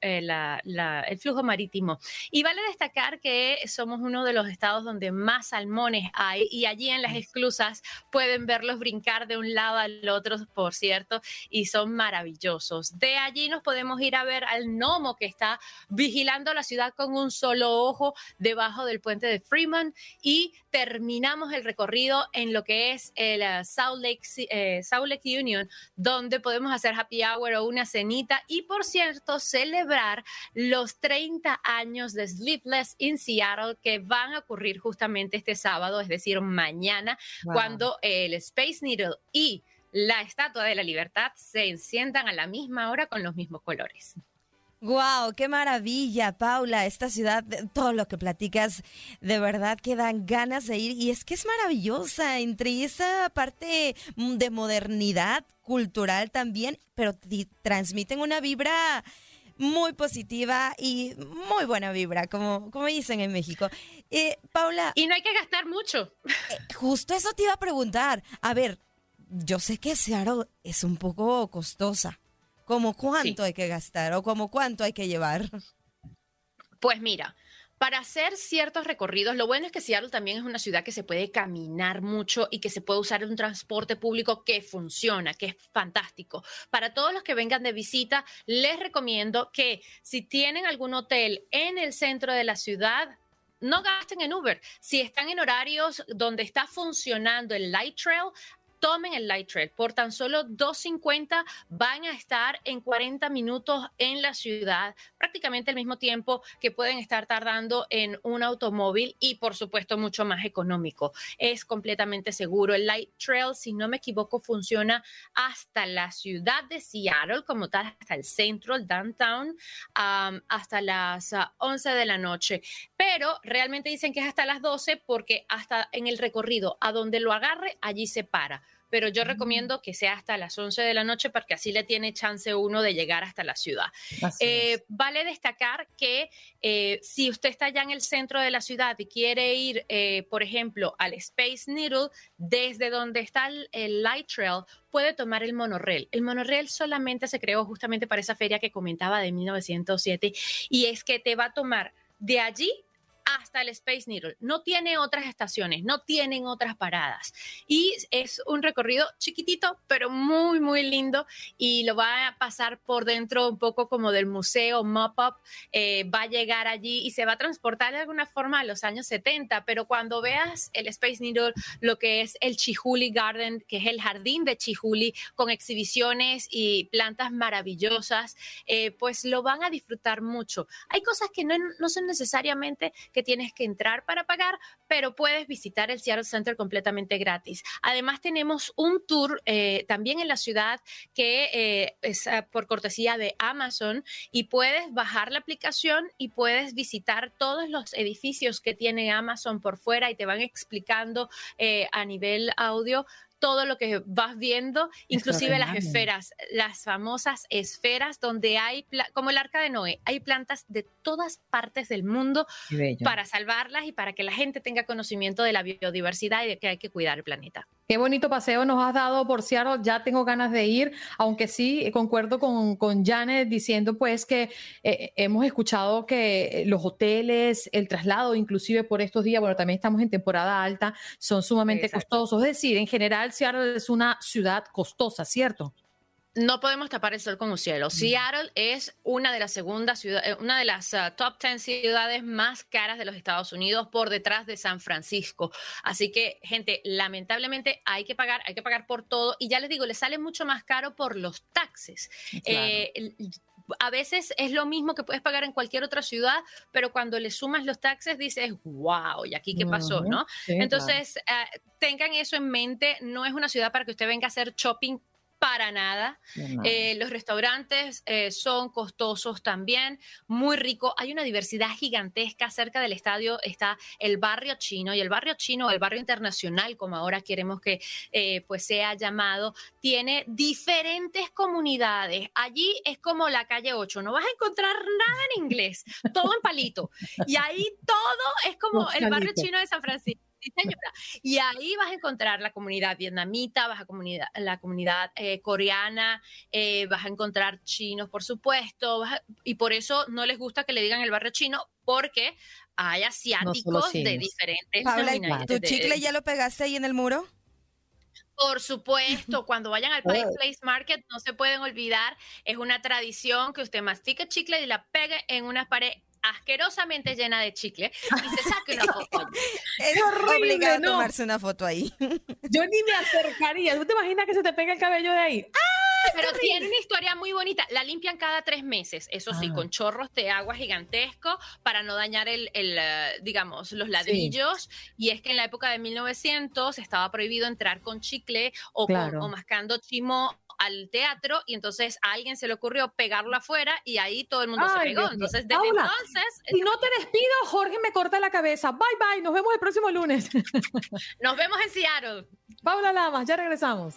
eh, el flujo marítimo. Y vale destacar que somos uno de los estados donde más salmones hay y allí en las esclusas pueden verlos brincar de un lado al otro, por cierto, y son maravillosos. De allí nos podemos ir a ver al gnomo que está vigilando la ciudad con un solo ojo debajo del puente de Freeman y terminamos el recorrido en lo que es el uh, South, Lake, eh, Lake Union, donde podemos hacer happy hour o una cenita y, por cierto, celebrar los 30 años de Sleepless in Seattle que van a ocurrir justamente este sábado, es decir, mañana, cuando el Space Needle y la Estatua de la Libertad se enciendan a la misma hora con los mismos colores. Wow, qué maravilla, Paula, esta ciudad, todo lo que platicas, de verdad que dan ganas de ir. Y es que es maravillosa entre esa parte mm, de modernidad cultural también, pero transmiten una vibra muy positiva y muy buena vibra, como, como dicen en México. Eh, Paula. Y no hay que gastar mucho. Eh, justo eso te iba a preguntar. A ver, yo sé que Seattle es un poco costosa. ¿Cómo cuánto hay que gastar o como cuánto hay que llevar? Pues mira, para hacer ciertos recorridos, lo bueno es que Seattle también es una ciudad que se puede caminar mucho y que se puede usar un transporte público que funciona, que es fantástico. Para todos los que vengan de visita, les recomiendo que si tienen algún hotel en el centro de la ciudad, no gasten en Uber. Si están en horarios donde está funcionando el Light Trail, tomen el Light Trail. Por tan solo 2.50 van a estar en 40 minutos en la ciudad, prácticamente el mismo tiempo que pueden estar tardando en un automóvil y por supuesto mucho más económico. Es completamente seguro. El Light Trail, si no me equivoco, funciona hasta la ciudad de Seattle, como tal, hasta el centro, el downtown, hasta las 11 ah, de la noche. Pero realmente dicen que es hasta las 12 porque hasta en el recorrido a donde lo agarre, allí se para pero yo mm. recomiendo que sea hasta las 11 de la noche porque así le tiene chance uno de llegar hasta la ciudad. Eh, vale destacar que eh, si usted está ya en el centro de la ciudad y quiere ir, eh, por ejemplo, al Space Needle, desde donde está el, Light Trail, puede tomar el monorrail. El monorrail solamente se creó justamente para esa feria que comentaba de 1907 y es que te va a tomar de allí hasta el Space Needle. No tiene otras estaciones, no tienen otras paradas. Y es un recorrido chiquitito, pero muy, muy lindo. Y lo va a pasar por dentro un poco como del museo Mop-Up. Eh, va a llegar allí y se va a transportar de alguna forma a los años 70. Pero cuando veas el Space Needle, lo que es el Chihuli Garden, que es el jardín de Chihuli, con exhibiciones y plantas maravillosas, eh, pues lo van a disfrutar mucho. Hay cosas que no, no son necesariamente que tienes que entrar para pagar, pero puedes visitar el Seattle Center completamente gratis. Además, tenemos un tour eh, también en la ciudad que eh, es ah, por cortesía de Amazon y puedes bajar la aplicación y puedes visitar todos los edificios que tiene Amazon por fuera y te van explicando eh, a nivel audio todo lo que vas viendo, inclusive las esferas, las famosas esferas donde hay, como el arca de Noé, hay plantas de todas partes del mundo para salvarlas y para que la gente tenga conocimiento de la biodiversidad y de que hay que cuidar el planeta. Qué bonito paseo nos has dado por Seattle. Ya tengo ganas de ir, aunque sí concuerdo con, con Janet diciendo pues que eh, hemos escuchado que los hoteles, el traslado, inclusive por estos días, bueno, también estamos en temporada alta, son sumamente costosos. Es decir, en general Seattle es una ciudad costosa, ¿cierto? No podemos tapar el sol con un cielo. Mm. Seattle es una de las segundas ciudades, eh, una de las ah, top 10 ciudades más caras de los Estados Unidos por detrás de San Francisco. Así que, gente, lamentablemente hay que pagar, hay que pagar por todo. Y ya les digo, le sale mucho más caro por los taxes. Eh, a veces es lo mismo que puedes pagar en cualquier otra ciudad, pero cuando le sumas los taxes dices, wow, ¿y aquí qué pasó? ¿no? Entonces, eh, tengan eso en mente, no es una ciudad para que usted venga a hacer shopping para nada. Eh, los restaurantes eh, son costosos también, muy rico. Hay una diversidad gigantesca. Cerca del estadio está el barrio chino y el barrio chino, el barrio internacional, como ahora queremos que eh, pues sea llamado, tiene diferentes comunidades. Allí es como la calle 8. No vas a encontrar nada en inglés, todo en palito. Y ahí todo es como el barrio chino de San Francisco. Y ahí vas a encontrar la comunidad vietnamita, vas a comunidad, la comunidad eh, coreana, eh, vas a encontrar chinos, por supuesto, y por eso no les gusta que le digan el barrio chino, porque hay asiáticos de diferentes Paula, ¿Tu chicle ya lo pegaste ahí en el muro? Por supuesto, cuando vayan al Place Market, no se pueden olvidar, es una tradición que usted mastique chicle y la pegue en una pared asquerosamente llena de chicle y se saque una foto. es obligado tomarse una foto ahí. Yo ni me acercaría. ¿Tú te imaginas que se te pega el cabello de ahí? ¡Ah! Pero tiene una historia muy bonita. La limpian cada tres meses, eso sí, ah. con chorros de agua gigantesco para no dañar el, eh, digamos, los ladrillos. Y es que en la época de 1900 estaba prohibido entrar con chicle o, o mascando chimo al teatro y entonces a alguien se le ocurrió pegarlo afuera y ahí todo el mundo se pegó. entonces, desde entonces... Si no te despido, Jorge me corta la cabeza. Bye, bye. Nos vemos el próximo lunes. Nos vemos en Seattle. Paula Lamas, ya regresamos.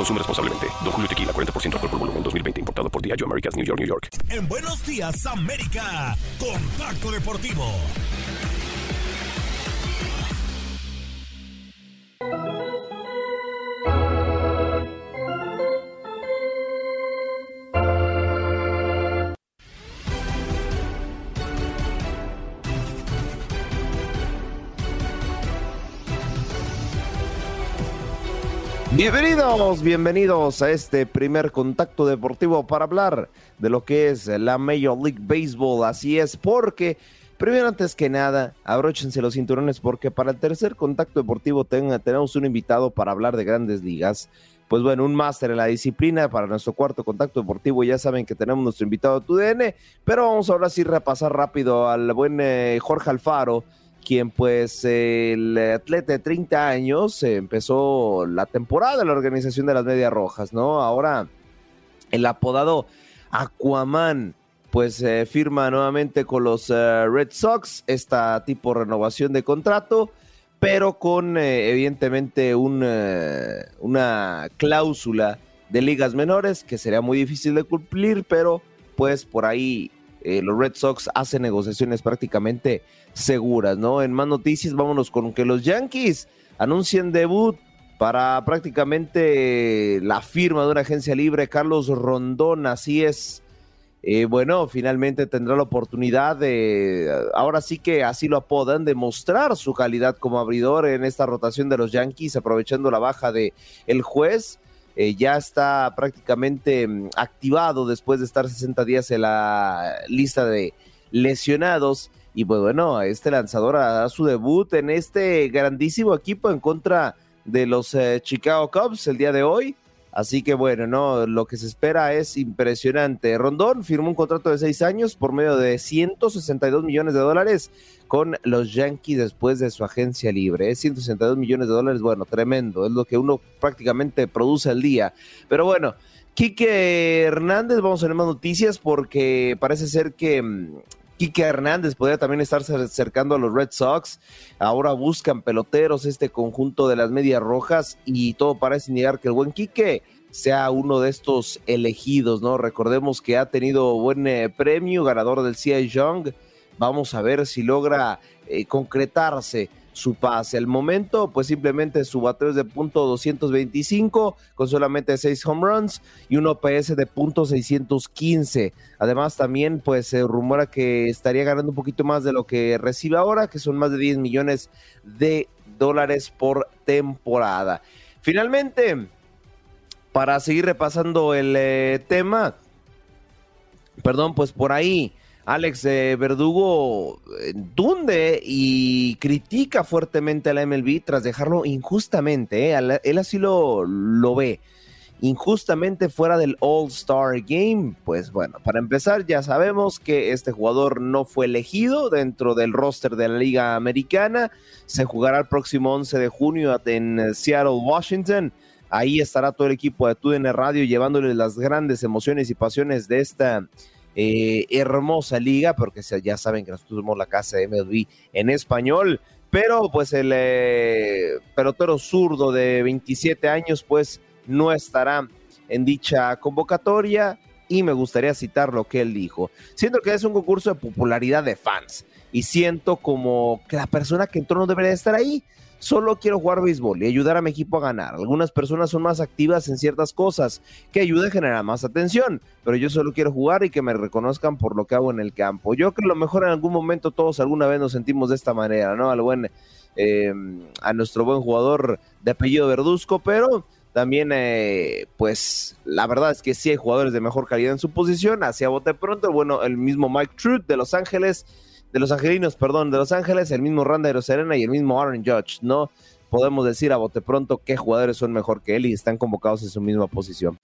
Consume responsablemente. Don Julio Tequila, 40% alcohol por volumen, 2020. Importado por Diageo Americas, New York, New York. En Buenos Días, América. Contacto Deportivo. Bienvenidos, bienvenidos a este primer contacto deportivo para hablar de lo que es la Major League Baseball. Así es, porque primero antes que nada, abróchense los cinturones porque para el tercer contacto deportivo tenemos un invitado para hablar de grandes ligas. Pues bueno, un máster en la disciplina para nuestro cuarto contacto deportivo. Ya saben que tenemos nuestro invitado tu DN, pero vamos ahora sí repasar rápido al buen eh, Jorge Alfaro quien pues el atleta de 30 años empezó la temporada de la organización de las Medias Rojas, ¿no? Ahora el apodado Aquaman pues firma nuevamente con los eh, Red Sox esta tipo de renovación de contrato, pero con eh, evidentemente un, eh, una cláusula de ligas menores que sería muy difícil de cumplir, pero pues por ahí los Red Sox hacen negociaciones prácticamente seguras, ¿no? En más noticias, vámonos con que los Yankees anuncian debut para prácticamente la firma de una agencia libre, Carlos Rondón, así es. Eh, bueno, finalmente tendrá la oportunidad de, ahora sí que así lo apodan, de mostrar su calidad como abridor en esta rotación de los Yankees, aprovechando la baja de el juez. Eh, ya está prácticamente mm, activado después de estar 60 días en la lista de lesionados y pues bueno, este lanzador hará su debut en este grandísimo equipo en contra de los eh, Chicago Cubs el día de hoy. Así que bueno, no, lo que se espera es impresionante. Rondón firmó un contrato de seis años por medio de 162 millones de dólares con los Yankees después de su agencia libre. Es 162 millones de dólares, bueno, tremendo. Es lo que uno prácticamente produce al día. Pero bueno, Quique Hernández, vamos a tener más noticias porque parece ser que mm, Quique Hernández podría también estarse acercando a los Red Sox. Ahora buscan peloteros este conjunto de las medias rojas y todo parece indicar que el buen Quique sea uno de estos elegidos, ¿no? Recordemos que ha tenido buen eh, premio, ganador del CI Young. Vamos a ver si logra eh, concretarse su pase. Al momento, pues simplemente su bateo es de punto 225 con solamente 6 home runs y un OPS de punto 615. Además, también pues se rumora que estaría ganando un poquito más de lo que recibe ahora, que son más de 10 millones de dólares por temporada. Finalmente, para seguir repasando el eh, tema, perdón, pues por ahí Alex Verdugo dunde eh, y critica fuertemente a la MLB tras dejarlo injustamente, eh, él así lo, lo ve, injustamente fuera del All-Star Game. Pues bueno, para empezar ya sabemos que este jugador no fue elegido dentro del roster de la Liga Americana, se jugará el próximo 11 de junio en Seattle, Washington. Ahí estará todo el equipo de TUDN Radio llevándole las grandes emociones y pasiones de esta eh, hermosa liga, porque ya saben que nosotros somos la casa de MLB en español, pero pues el eh, pelotero zurdo de 27 años pues no estará en dicha convocatoria y me gustaría citar lo que él dijo. Siento que es un concurso de popularidad de fans y siento como que la persona que entró no debería estar ahí solo quiero jugar béisbol y ayudar a mi equipo a ganar. Algunas personas son más activas en ciertas cosas que ayudan a generar más atención, pero yo solo quiero jugar y que me reconozcan por lo que hago en el campo. Yo creo que a lo mejor en algún momento todos alguna vez nos sentimos de esta manera, ¿no? Al buen, eh, a nuestro buen jugador de apellido Verduzco, pero también, eh, pues, la verdad es que sí hay jugadores de mejor calidad en su posición. Hacia bote pronto, bueno, el mismo Mike Truth de Los Ángeles de los angelinos, perdón, de Los Ángeles, el mismo Randa Serena y el mismo Aaron Judge. No podemos decir a bote pronto qué jugadores son mejor que él y están convocados en su misma posición.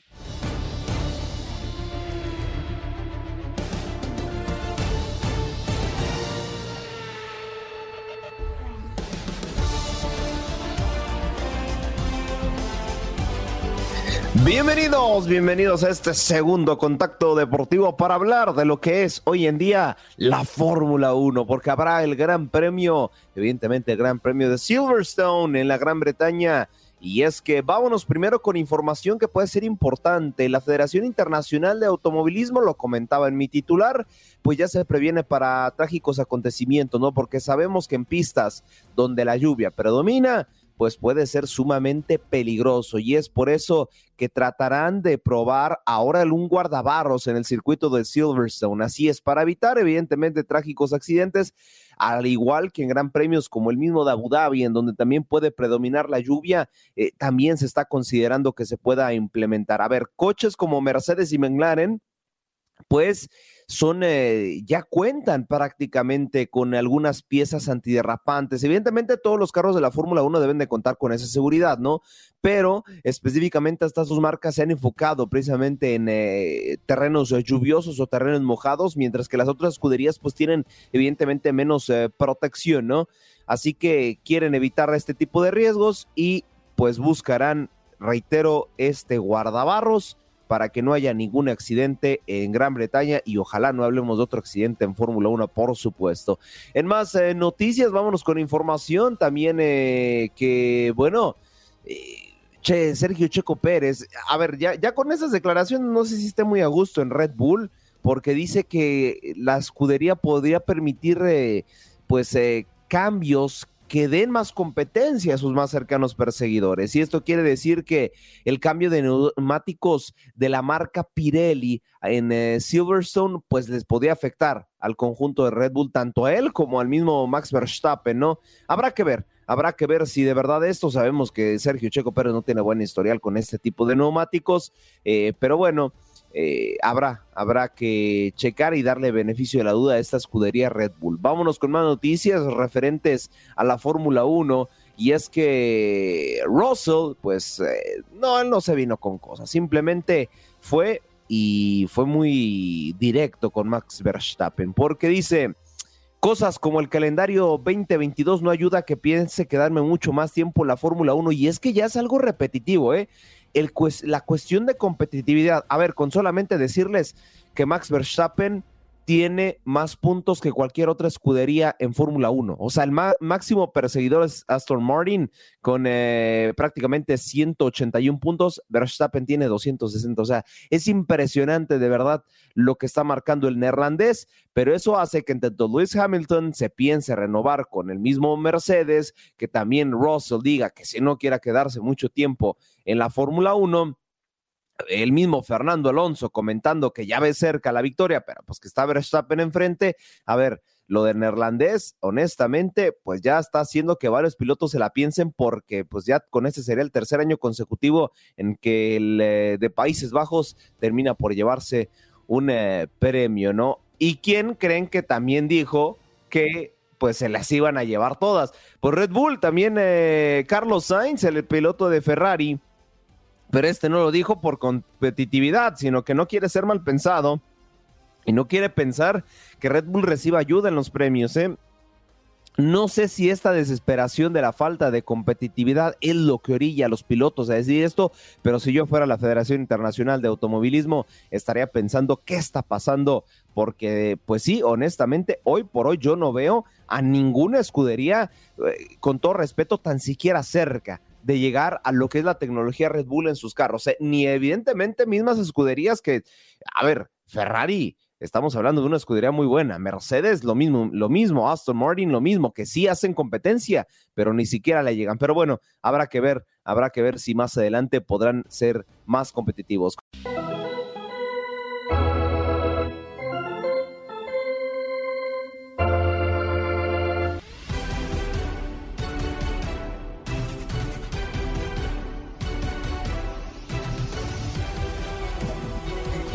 Bienvenidos, bienvenidos a este segundo contacto deportivo para hablar de lo que es hoy en día la Fórmula 1, porque habrá el Gran Premio, evidentemente el Gran Premio de Silverstone en la Gran Bretaña. Y es que vámonos primero con información que puede ser importante. La Federación Internacional de Automovilismo, lo comentaba en mi titular, pues ya se previene para trágicos acontecimientos, ¿no? Porque sabemos que en pistas donde la lluvia predomina, pues puede ser sumamente peligroso y es por eso que tratarán de probar ahora un guardabarros en el circuito de Silverstone. Así es, para evitar evidentemente trágicos accidentes, al igual que en gran premios como el mismo de Abu Dhabi, en donde también puede predominar la lluvia, eh, también se está considerando que se pueda implementar. A ver, coches como Mercedes y McLaren, pues son, eh, ya cuentan prácticamente con algunas piezas antiderrapantes. Evidentemente todos los carros de la Fórmula 1 deben de contar con esa seguridad, ¿no? Pero específicamente estas dos marcas se han enfocado precisamente en eh, terrenos lluviosos o terrenos mojados, mientras que las otras escuderías pues tienen evidentemente menos eh, protección, ¿no? Así que quieren evitar este tipo de riesgos y pues buscarán, reitero, este guardabarros para que no haya ningún accidente en Gran Bretaña y ojalá no hablemos de otro accidente en Fórmula 1, por supuesto. En más eh, noticias, vámonos con información también eh, que, bueno, eh, che, Sergio Checo Pérez, a ver, ya, ya con esas declaraciones no sé si esté muy a gusto en Red Bull, porque dice que la escudería podría permitir, pues, cambios que den más competencia a sus más cercanos perseguidores. Y esto quiere decir que el cambio de neumáticos de la marca Pirelli en eh, Silverstone, pues les podía afectar al conjunto de Red Bull, tanto a él como al mismo Max Verstappen, ¿no? Habrá que ver, habrá que ver si de verdad esto, sabemos que Sergio Checo Pérez no tiene buen historial con este tipo de neumáticos, eh, pero bueno, eh, habrá, habrá que checar y darle beneficio de la duda a esta escudería Red Bull. Vámonos con más noticias referentes a la Fórmula 1 y es que Russell, pues eh, no, él no se vino con cosas, simplemente fue y fue muy directo con Max Verstappen porque dice... Cosas como el calendario 2022 no ayuda a que piense quedarme mucho más tiempo en la Fórmula 1 y es que ya es algo repetitivo, ¿eh? La cuestión de competitividad, a ver, con solamente decirles que Max Verstappen tiene más puntos que cualquier otra escudería en Fórmula 1. O sea, el máximo perseguidor es Aston Martin con eh, prácticamente 181 puntos. Verstappen tiene 260. O sea, es impresionante de verdad lo que está marcando el neerlandés, pero eso hace que tanto Lewis Hamilton se piense renovar con el mismo Mercedes, que también Russell diga que si no quiera quedarse mucho tiempo en la Fórmula 1 el mismo Fernando Alonso comentando que ya ve cerca la victoria, pero pues que está Verstappen enfrente. A ver, lo del neerlandés, honestamente, pues ya está haciendo que varios pilotos se la piensen porque pues ya con este sería el tercer año consecutivo en que el eh, de Países Bajos termina por llevarse un eh, premio, ¿no? ¿Y quién creen que también dijo que pues se las iban a llevar todas? Pues Red Bull, también eh, Carlos Sainz, el piloto de Ferrari, pero este no lo dijo por competitividad, sino que no quiere ser mal pensado y no quiere pensar que Red Bull reciba ayuda en los premios. ¿eh? No sé si esta desesperación de la falta de competitividad es lo que orilla a los pilotos a decir esto, pero si yo fuera la Federación Internacional de Automovilismo, estaría pensando qué está pasando, porque pues sí, honestamente, hoy por hoy yo no veo a ninguna escudería, eh, con todo respeto, tan siquiera cerca de llegar a lo que es la tecnología Red Bull en sus carros. ni evidentemente mismas escuderías que, a ver, Ferrari, estamos hablando de una escudería muy buena. Mercedes, lo mismo, lo mismo. Aston Martin, lo mismo, que sí hacen competencia, pero ni siquiera le llegan. Pero bueno, habrá que ver, habrá que ver si más adelante podrán ser más competitivos.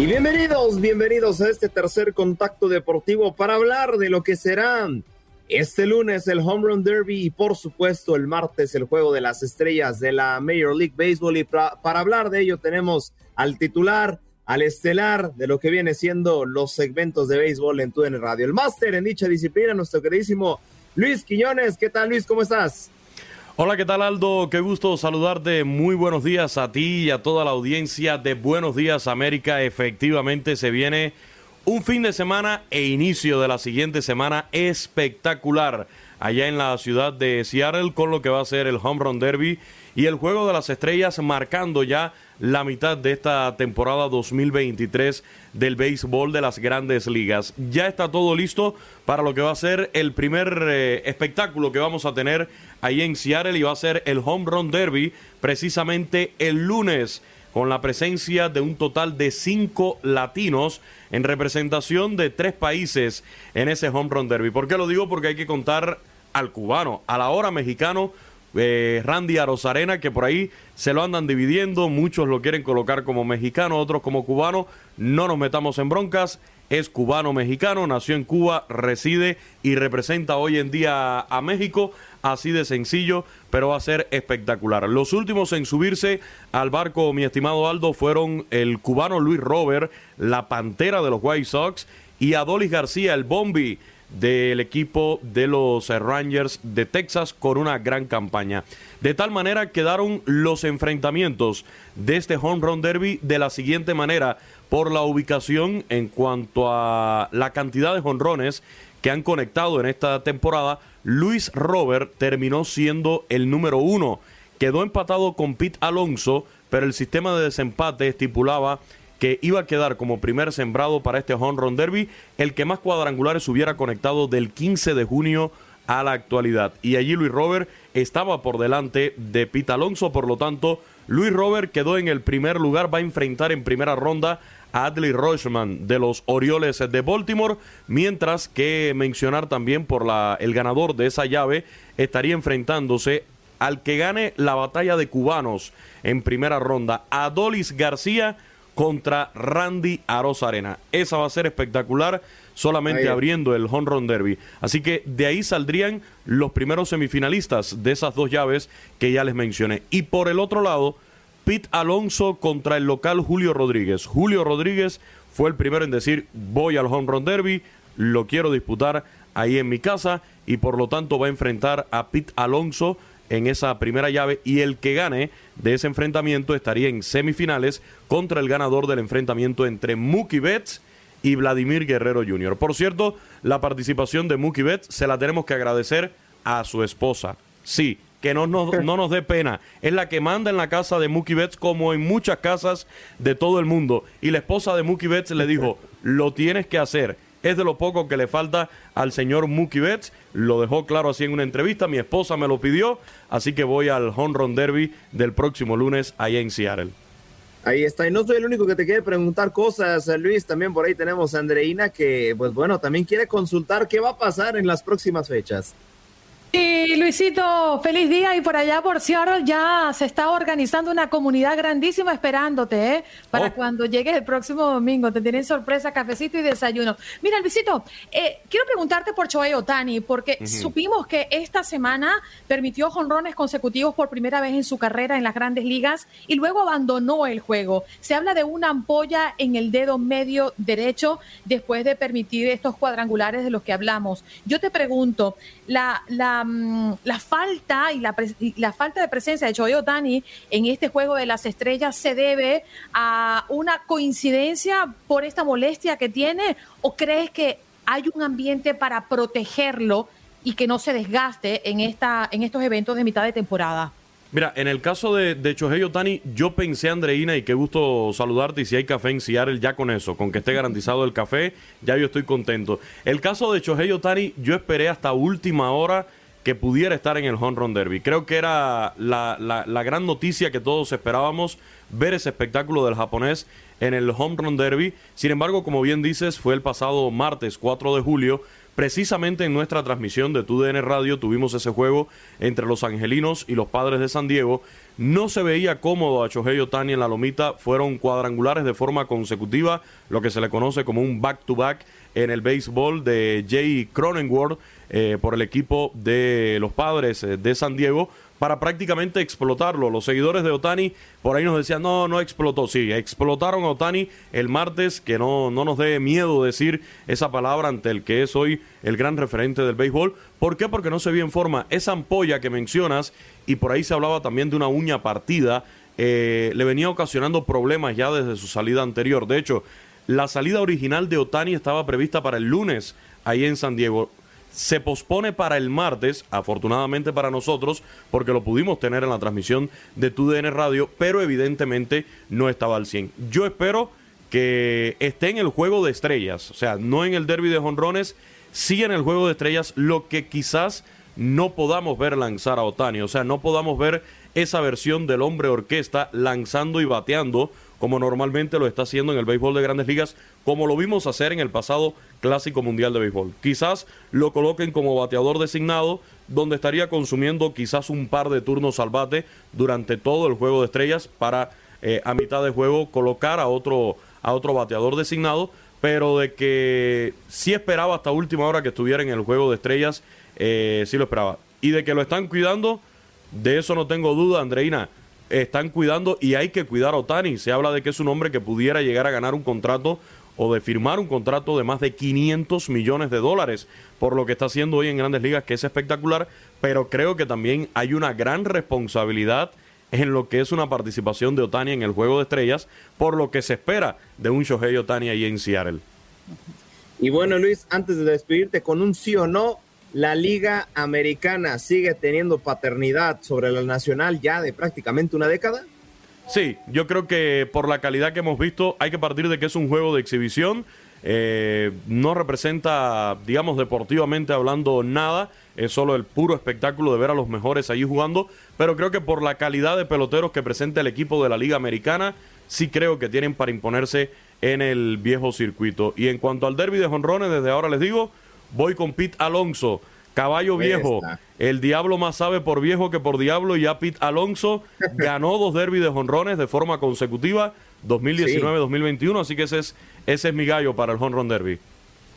Y bienvenidos, bienvenidos a este tercer contacto deportivo para hablar de lo que será este lunes el Home Run Derby y por supuesto el martes el juego de las estrellas de la Major League Baseball. Y para, hablar de ello tenemos al titular, al estelar de lo que viene siendo los segmentos de béisbol en TUDN Radio. El máster en dicha disciplina, nuestro queridísimo Luis Quiñones. ¿Qué tal Luis? ¿Cómo estás? Hola, ¿qué tal Aldo? Qué gusto saludarte. Muy buenos días a ti y a toda la audiencia de Buenos Días América. Efectivamente se viene un fin de semana e inicio de la siguiente semana espectacular allá en la ciudad de Seattle con lo que va a ser el Home Run Derby y el Juego de las Estrellas marcando ya la mitad de esta temporada 2023 del béisbol de las grandes ligas. Ya está todo listo para lo que va a ser el primer eh, espectáculo que vamos a tener ahí en Seattle y va a ser el Home Run Derby precisamente el lunes con la presencia de un total de cinco latinos en representación de tres países en ese Home Run Derby. ¿Por qué lo digo? Porque hay que contar al cubano, a la hora mexicano, eh, Randy Arozarena, que por ahí se lo andan dividiendo, muchos lo quieren colocar como mexicano, otros como cubano, no nos metamos en broncas, es cubano-mexicano, nació en Cuba, reside y representa hoy en día a México, así de sencillo, pero va a ser espectacular. Los últimos en subirse al barco, mi estimado Aldo, fueron el cubano Luis Robert, la pantera de los White Sox, y Adolis García, el Bombi del equipo de los Rangers de Texas con una gran campaña. De tal manera quedaron los enfrentamientos de este Home Run Derby de la siguiente manera por la ubicación en cuanto a la cantidad de honrones que han conectado en esta temporada. Luis Robert terminó siendo el número uno. Quedó empatado con Pete Alonso, pero el sistema de desempate estipulaba que iba a quedar como primer sembrado para este Home Run Derby, el que más cuadrangulares hubiera conectado del 15 de junio a la actualidad. Y allí Luis Robert estaba por delante de Pete Alonso, por lo tanto, Luis Robert quedó en el primer lugar, va a enfrentar en primera ronda a Adley Rochman de los Orioles de Baltimore, mientras que mencionar también por la, el ganador de esa llave estaría enfrentándose al que gane la batalla de cubanos en primera ronda, Adolis García contra Randy Arena. Esa va a ser espectacular, solamente abriendo el Home Run Derby. Así que de ahí saldrían los primeros semifinalistas de esas dos llaves que ya les mencioné. Y por el otro lado, Pete Alonso contra el local Julio Rodríguez. Julio Rodríguez fue el primero en decir voy al Home Run Derby, lo quiero disputar ahí en mi casa y por lo tanto va a enfrentar a Pete Alonso en esa primera llave y el que gane de ese enfrentamiento estaría en semifinales contra el ganador del enfrentamiento entre Mookie Betts y Vladimir Guerrero Jr. Por cierto, la participación de Mookie Betts se la tenemos que agradecer a su esposa. Sí, que no nos, no nos dé pena. Es la que manda en la casa de Mookie Betts como en muchas casas de todo el mundo. Y la esposa de Mookie Betts le dijo, lo tienes que hacer. Es de lo poco que le falta al señor Mookie Betts. Lo dejó claro así en una entrevista. Mi esposa me lo pidió. Así que voy al Home Run Derby del próximo lunes allá en Seattle. Ahí está, y no soy el único que te quiere preguntar cosas, Luis, también por ahí tenemos a Andreina que, pues bueno, también quiere consultar qué va a pasar en las próximas fechas. Y Luisito, feliz día y por allá por Seattle ya se está organizando una comunidad grandísima esperándote, ¿eh? Para Oh. cuando llegues el próximo domingo, te tienen sorpresa, cafecito y desayuno. Mira, Luisito, eh, quiero preguntarte por Choey Otani, porque supimos que esta semana permitió jonrones consecutivos por primera vez en su carrera en las grandes ligas y luego abandonó el juego. Se habla de una ampolla en el dedo medio derecho después de permitir estos cuadrangulares de los que hablamos. Yo te pregunto, la, la, la falta y la, falta de presencia de Choey Otani en este juego de las estrellas se debe a una coincidencia por esta molestia que tiene o crees que hay un ambiente para protegerlo y que no se desgaste en, esta, en estos eventos de mitad de temporada? Mira, en el caso de, de Shohei Otani, yo pensé, Andreina, y qué gusto saludarte. Y si hay café en Seattle, ya con eso, con que esté garantizado el café, ya yo estoy contento. El caso de Shohei Otani, yo esperé hasta última hora que pudiera estar en el Home Run Derby. Creo que era la, la- gran noticia que todos esperábamos, ver ese espectáculo del japonés en el Home Run Derby. Sin embargo, como bien dices, fue el pasado martes 4 de julio. Precisamente en nuestra transmisión de TUDN Radio tuvimos ese juego entre los angelinos y los padres de San Diego. No se veía cómodo a Shohei Otani en la lomita. Fueron cuadrangulares de forma consecutiva, lo que se le conoce como un back-to-back en el béisbol de Jay Cronenworth eh, por el equipo de los padres eh, de San Diego para prácticamente explotarlo. Los seguidores de Otani por ahí nos decían, no, no explotó. Sí, explotaron a Otani el martes, que no, no nos dé miedo decir esa palabra ante el que es hoy el gran referente del béisbol. ¿Por qué? Porque no se vio en forma. Esa ampolla que mencionas, y por ahí se hablaba también de una uña partida, eh, le venía ocasionando problemas ya desde su salida anterior. De hecho, la salida original de Otani estaba prevista para el lunes ahí en San Diego se pospone para el martes, afortunadamente para nosotros, porque lo pudimos tener en la transmisión de TUDN Radio, pero evidentemente no estaba al 100. Yo espero que esté en el juego de estrellas, o sea, no en el derby de jonrones, sí en el juego de estrellas, lo que quizás no podamos ver lanzar a Otani, o sea, no podamos ver esa versión del hombre orquesta lanzando y bateando como normalmente lo está haciendo en el béisbol de grandes ligas, como lo vimos hacer en el pasado Clásico Mundial de Béisbol. Quizás lo coloquen como bateador designado, donde estaría consumiendo quizás un par de turnos al bate durante todo el juego de estrellas para eh, a mitad de juego colocar a otro, a otro bateador designado, pero de que sí esperaba hasta última hora que estuviera en el juego de estrellas, eh, sí lo esperaba. Y de que lo están cuidando, de eso no tengo duda, Andreina están cuidando y hay que cuidar a Otani. Se habla de que es un hombre que pudiera llegar a ganar un contrato o de firmar un contrato de más de 500 millones de dólares por lo que está haciendo hoy en grandes ligas, que es espectacular, pero creo que también hay una gran responsabilidad en lo que es una participación de Otani en el Juego de Estrellas, por lo que se espera de un Shohei Otani ahí en Seattle. Y bueno, Luis, antes de despedirte con un sí o no, la Liga Americana sigue teniendo paternidad sobre la nacional ya de prácticamente una década. Sí, yo creo que por la calidad que hemos visto hay que partir de que es un juego de exhibición. eh, no representa, digamos, deportivamente hablando nada. Es solo el puro espectáculo de ver a los mejores allí jugando. Pero creo que por la calidad de peloteros que presenta el equipo de la Liga Americana, sí creo que tienen para imponerse en el viejo circuito. Y en cuanto al derby de jonrones, desde ahora les digo, voy con Pete Alonso. Caballo viejo, el diablo más sabe por viejo que por diablo. Y ya Pete Alonso ganó dos derbis de jonrones de forma consecutiva, 2019-2021. Así que ese es, ese es mi gallo para el jonrón derby.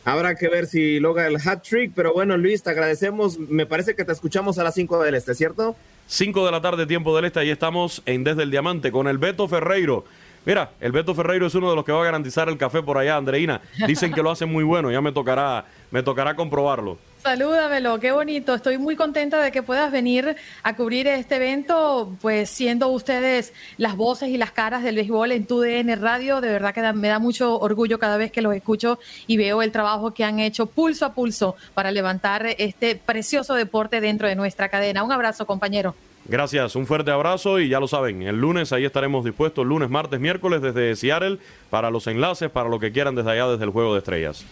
Habrá que ver si logra el hat trick, pero bueno, Luis, te agradecemos. Me parece que te escuchamos a las 5 del este, ¿cierto? 5 de la tarde, tiempo del este. Ahí estamos en Desde el Diamante con el Beto Ferreiro. Mira, el Beto Ferreiro es uno de los que va a garantizar el café por allá, Andreina. Dicen que lo hacen muy bueno, ya me tocará, me tocará comprobarlo. Salúdamelo, qué bonito. Estoy muy contenta de que puedas venir a cubrir este evento, pues siendo ustedes las voces y las caras del béisbol en tu DN Radio. De verdad que me da mucho orgullo cada vez que los escucho y veo el trabajo que han hecho pulso a pulso para levantar este precioso deporte dentro de nuestra cadena. Un abrazo, compañero. Gracias, un fuerte abrazo y ya lo saben, el lunes ahí estaremos dispuestos, lunes, martes, miércoles desde Seattle para los enlaces, para lo que quieran desde allá, desde el Juego de Estrellas.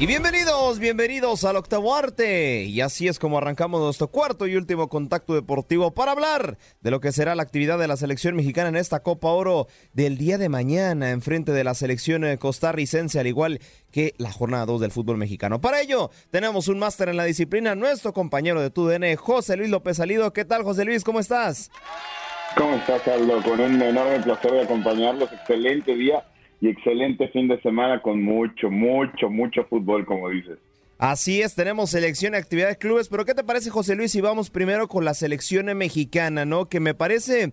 Y bienvenidos, bienvenidos al octavo arte. Y así es como arrancamos nuestro cuarto y último contacto deportivo para hablar de lo que será la actividad de la selección mexicana en esta Copa Oro del día de mañana en frente de la selección eh, costarricense, al igual que la jornada 2 del fútbol mexicano. Para ello, tenemos un máster en la disciplina, nuestro compañero de TUDN, José Luis López Salido. ¿Qué tal, José Luis? ¿Cómo estás? ¿Cómo estás, Carlos? Con un enorme placer de acompañarlos. Excelente día y excelente fin de semana con mucho, mucho, mucho fútbol, como dices. Así es, tenemos selección y actividades clubes, pero ¿qué te parece, José Luis, si vamos primero con la selección mexicana, ¿no? Que me parece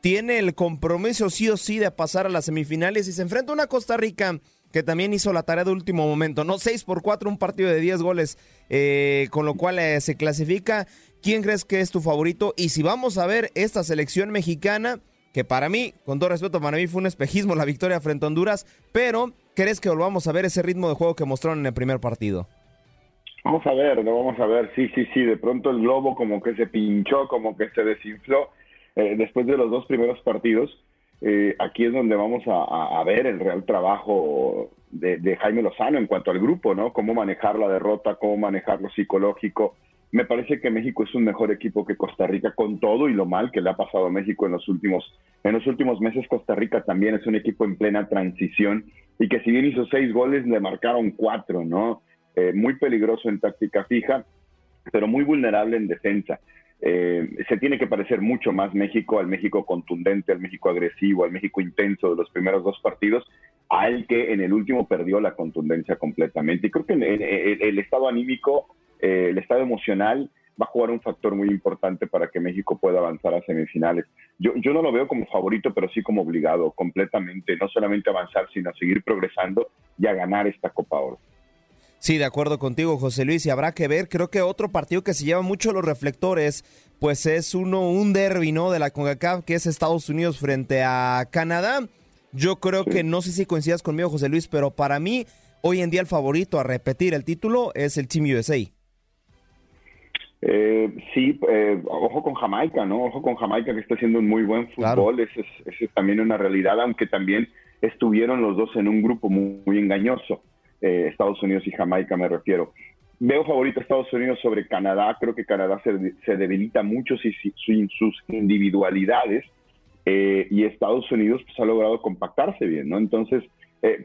tiene el compromiso sí o sí de pasar a las semifinales y se enfrenta a una Costa Rica que también hizo la tarea de último momento, ¿no? 6 por 4, un partido de 10 goles, eh, con lo cual eh, se clasifica. ¿Quién crees que es tu favorito? Y si vamos a ver esta selección mexicana, que para mí, con todo respeto, para mí fue un espejismo la victoria frente a Honduras, pero ¿crees que volvamos a ver ese ritmo de juego que mostraron en el primer partido? Vamos a ver, lo vamos a ver, sí, sí, sí, de pronto el globo como que se pinchó, como que se desinfló eh, después de los dos primeros partidos. Eh, aquí es donde vamos a, ver el real trabajo de, de, Jaime Lozano en cuanto al grupo, ¿no? Cómo manejar la derrota, cómo manejar lo psicológico, me parece que México es un mejor equipo que Costa Rica con todo y lo mal que le ha pasado a México en los últimos en los últimos meses. Costa Rica también es un equipo en plena transición y que si bien hizo seis goles le marcaron cuatro, ¿no? Eh, muy peligroso en táctica fija, pero muy vulnerable en defensa. Eh, se tiene que parecer mucho más México al México contundente, al México agresivo, al México intenso de los primeros dos partidos, al que en el último perdió la contundencia completamente. Y creo que el estado anímico eh, el estado emocional va a jugar un factor muy importante para que México pueda avanzar a semifinales. Yo, yo no lo veo como favorito, pero sí como obligado completamente, no solamente a avanzar, sino a seguir progresando y a ganar esta Copa Oro. Sí, de acuerdo contigo, José Luis, y habrá que ver, creo que otro partido que se lleva mucho los reflectores, pues es uno, un derby, ¿no? De la CONCACAF, que es Estados Unidos frente a Canadá. Yo creo que, no sé si coincidas conmigo, José Luis, pero para mí, hoy en día el favorito a repetir el título es el Team USA. Eh, sí, eh, ojo con Jamaica, ¿no? Ojo con Jamaica que está haciendo un muy buen fútbol, esa es, también una realidad, aunque también estuvieron los dos en un grupo muy, engañoso, eh, Estados Unidos y Jamaica me refiero. Veo favorito a Estados Unidos sobre Canadá, creo que Canadá se, se debilita mucho sin, sus individualidades eh, y Estados Unidos pues, ha logrado compactarse bien, ¿no? Entonces,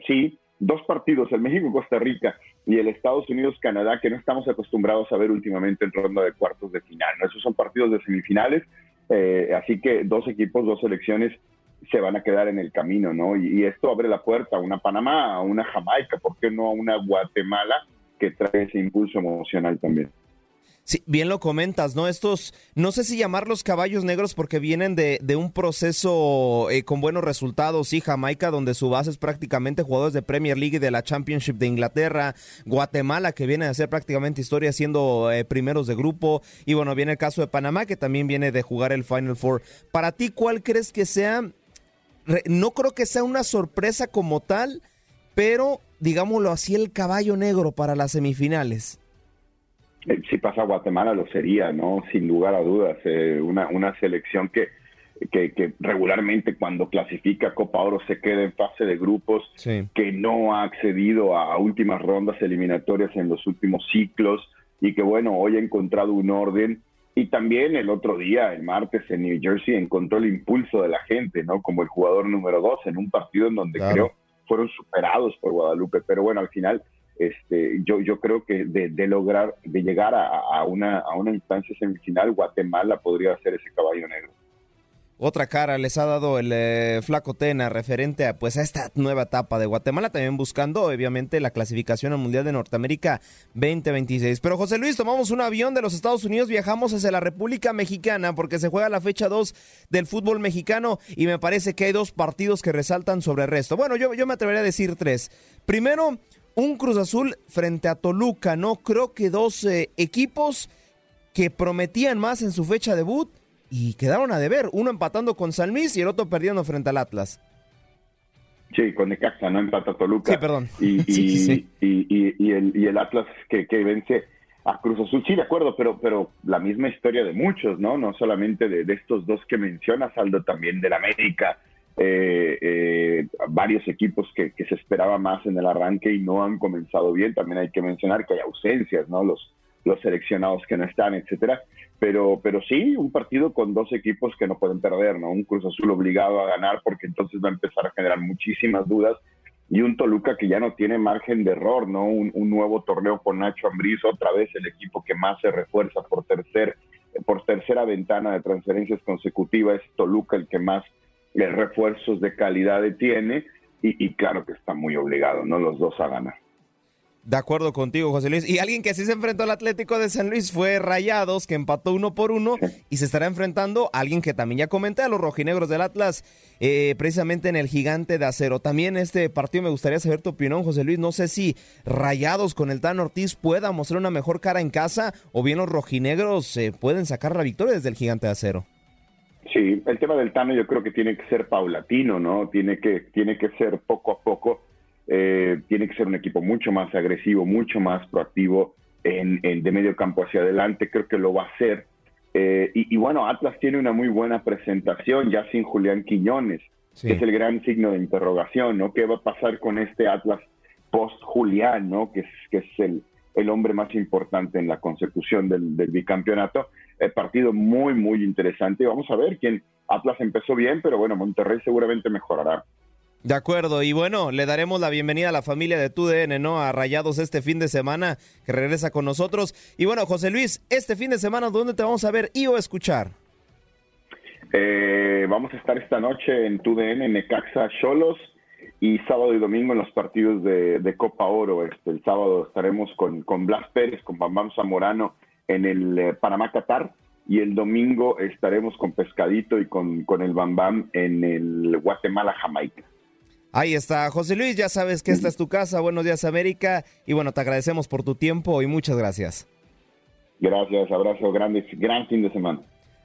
sí, dos partidos, el México-Costa Rica y el Estados Unidos-Canadá, que no estamos acostumbrados a ver últimamente en ronda de cuartos de final. Esos son partidos de semifinales, eh, así que dos equipos, dos selecciones se van a quedar en el camino, ¿no? Y, y, esto abre la puerta a una Panamá, a una Jamaica, ¿por qué no a una Guatemala que trae ese impulso emocional también? Sí, bien lo comentas, ¿no? Estos, no sé si llamarlos caballos negros porque vienen de, de un proceso eh, con buenos resultados, sí, Jamaica, donde su base es prácticamente jugadores de Premier League y de la Championship de Inglaterra, Guatemala, que viene a hacer prácticamente historia siendo eh, primeros de grupo, y bueno, viene el caso de Panamá, que también viene de jugar el Final Four. Para ti, ¿cuál crees que sea? No creo que sea una sorpresa como tal, pero digámoslo así, el caballo negro para las semifinales. Eh, si pasa a Guatemala lo sería, ¿no? Sin lugar a dudas. Eh, una, una selección que, que, regularmente cuando clasifica Copa Oro se queda en fase de grupos, que no ha accedido a últimas rondas eliminatorias en los últimos ciclos y que bueno, hoy ha encontrado un orden. Y también el otro día, el martes en New Jersey, encontró el impulso de la gente, ¿no? Como el jugador número dos en un partido en donde creo fueron superados por Guadalupe. Pero bueno, al final este, yo, yo creo que de, lograr, de llegar a, una, a una instancia semifinal, Guatemala podría ser ese caballo negro. otra cara les ha dado el eh, flaco Tena referente a pues a esta nueva etapa de Guatemala, también buscando obviamente la clasificación al Mundial de Norteamérica 2026. Pero José Luis, tomamos un avión de los Estados Unidos, viajamos hacia la República Mexicana porque se juega la fecha 2 del fútbol mexicano y me parece que hay dos partidos que resaltan sobre el resto. Bueno, yo, yo me atrevería a decir tres. Primero, un Cruz Azul frente a Toluca, ¿no? Creo que dos eh, equipos que prometían más en su fecha debut y quedaron a deber, uno empatando con San Luis y el otro perdiendo frente al Atlas. Sí, con Necaxa, no empata Toluca. Sí, perdón. Y, y, el, y el Atlas que, que, vence a Cruz Azul, sí, de acuerdo, pero, pero la misma historia de muchos, ¿no? No solamente de, estos dos que mencionas, Aldo, también del América, eh, eh, varios equipos que, se esperaba más en el arranque y no han comenzado bien. También hay que mencionar que hay ausencias, ¿no? Los, los seleccionados que no están, etcétera. Pero, pero sí, un partido con dos equipos que no pueden perder, ¿no? Un Cruz Azul obligado a ganar porque entonces va a empezar a generar muchísimas dudas y un Toluca que ya no tiene margen de error, ¿no? Un, nuevo torneo con Nacho Ambriz, otra vez el equipo que más se refuerza por tercer por tercera ventana de transferencias consecutiva es Toluca el que más eh, refuerzos de calidad tiene y, y claro que está muy obligado, ¿no? Los dos a ganar. De acuerdo contigo, José Luis. Y alguien que sí se enfrentó al Atlético de San Luis fue Rayados, que empató uno por uno y se estará enfrentando a alguien que también ya comenté, a los rojinegros del Atlas, eh, precisamente en el gigante de acero. También este partido me gustaría saber tu opinión, José Luis. No sé si Rayados con el Tan Ortiz pueda mostrar una mejor cara en casa o bien los rojinegros eh, pueden sacar la victoria desde el gigante de acero. Sí, el tema del Tano yo creo que tiene que ser paulatino, ¿no? Tiene que, tiene que ser poco a poco eh, tiene que ser un equipo mucho más agresivo, mucho más proactivo en, de medio campo hacia adelante. Creo que lo va a hacer. Eh, y, bueno, Atlas tiene una muy buena presentación ya sin Julián Quiñones, que es el gran signo de interrogación, ¿no? ¿Qué va a pasar con este Atlas post Julián, ¿no? Que es, que es el, el hombre más importante en la consecución del, del bicampeonato. El partido muy, muy interesante. Vamos a ver quién. Atlas empezó bien, pero bueno, Monterrey seguramente mejorará. De acuerdo, y bueno, le daremos la bienvenida a la familia de TUDN, ¿no? A Rayados este fin de semana, que regresa con nosotros. Y bueno, José Luis, este fin de semana, ¿dónde te vamos a ver y o escuchar? Eh, vamos a estar esta noche en TUDN, en Necaxa Cholos, y sábado y domingo en los partidos de, Copa Oro. Este, el sábado estaremos con, con Blas Pérez, con Bambam Zamorano en el eh, Panamá Qatar, y el domingo estaremos con Pescadito y con, con el Bambam en el Guatemala Jamaica. Ahí está, José Luis, ya sabes que esta es tu casa. Buenos días, América. Y bueno, te agradecemos por tu tiempo y muchas gracias. Gracias, abrazo grande, gran fin de semana.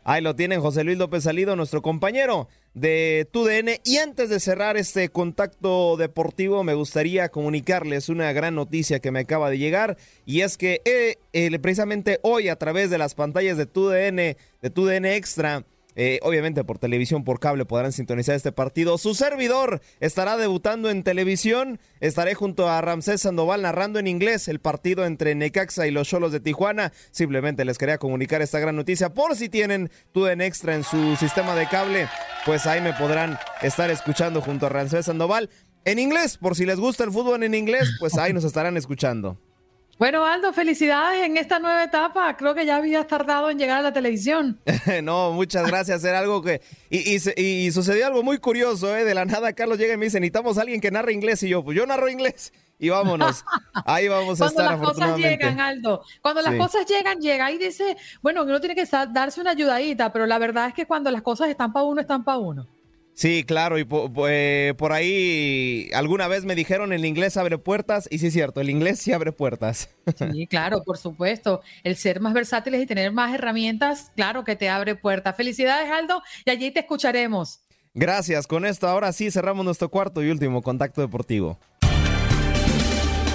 Ahí lo tienen José Luis López Salido, nuestro compañero de TUDN. Y antes de cerrar este contacto deportivo, me gustaría comunicarles una gran noticia que me acaba de llegar. Y es que eh, precisamente hoy, a través de las pantallas de TUDN, de TUDN Extra, eh, obviamente por televisión, por cable podrán sintonizar este partido. Su servidor estará debutando en televisión. Estaré junto a Ramsés Sandoval narrando en inglés el partido entre Necaxa y los Cholos de Tijuana. Simplemente les quería comunicar esta gran noticia. Por si tienen en Extra en su sistema de cable, pues ahí me podrán estar escuchando junto a Ramsés Sandoval. En inglés, por si les gusta el fútbol en inglés, pues ahí nos estarán escuchando. Bueno, Aldo, felicidades en esta nueva etapa. Creo que ya habías tardado en llegar a la televisión. no, muchas gracias. Era algo que. Y, y, sucedió algo muy curioso, ¿eh? De la nada, Carlos llega y me dice: Necesitamos a alguien que narre inglés. Y yo, pues yo narro inglés. Y vámonos. Ahí vamos a estar, Cuando las cosas llegan, Aldo. Cuando las cosas llegan, llega y dice: Bueno, uno tiene que darse una ayudadita, pero la verdad es que cuando las cosas están para uno, están para uno. Sí, claro, y eh, por, ahí alguna vez me dijeron el inglés abre puertas, y sí es cierto, el inglés sí abre puertas. Sí, claro, por supuesto. El ser más versátiles y tener más herramientas, claro que te abre puertas. Felicidades, Aldo, y allí te escucharemos. Gracias, con esto ahora sí cerramos nuestro cuarto y último contacto deportivo.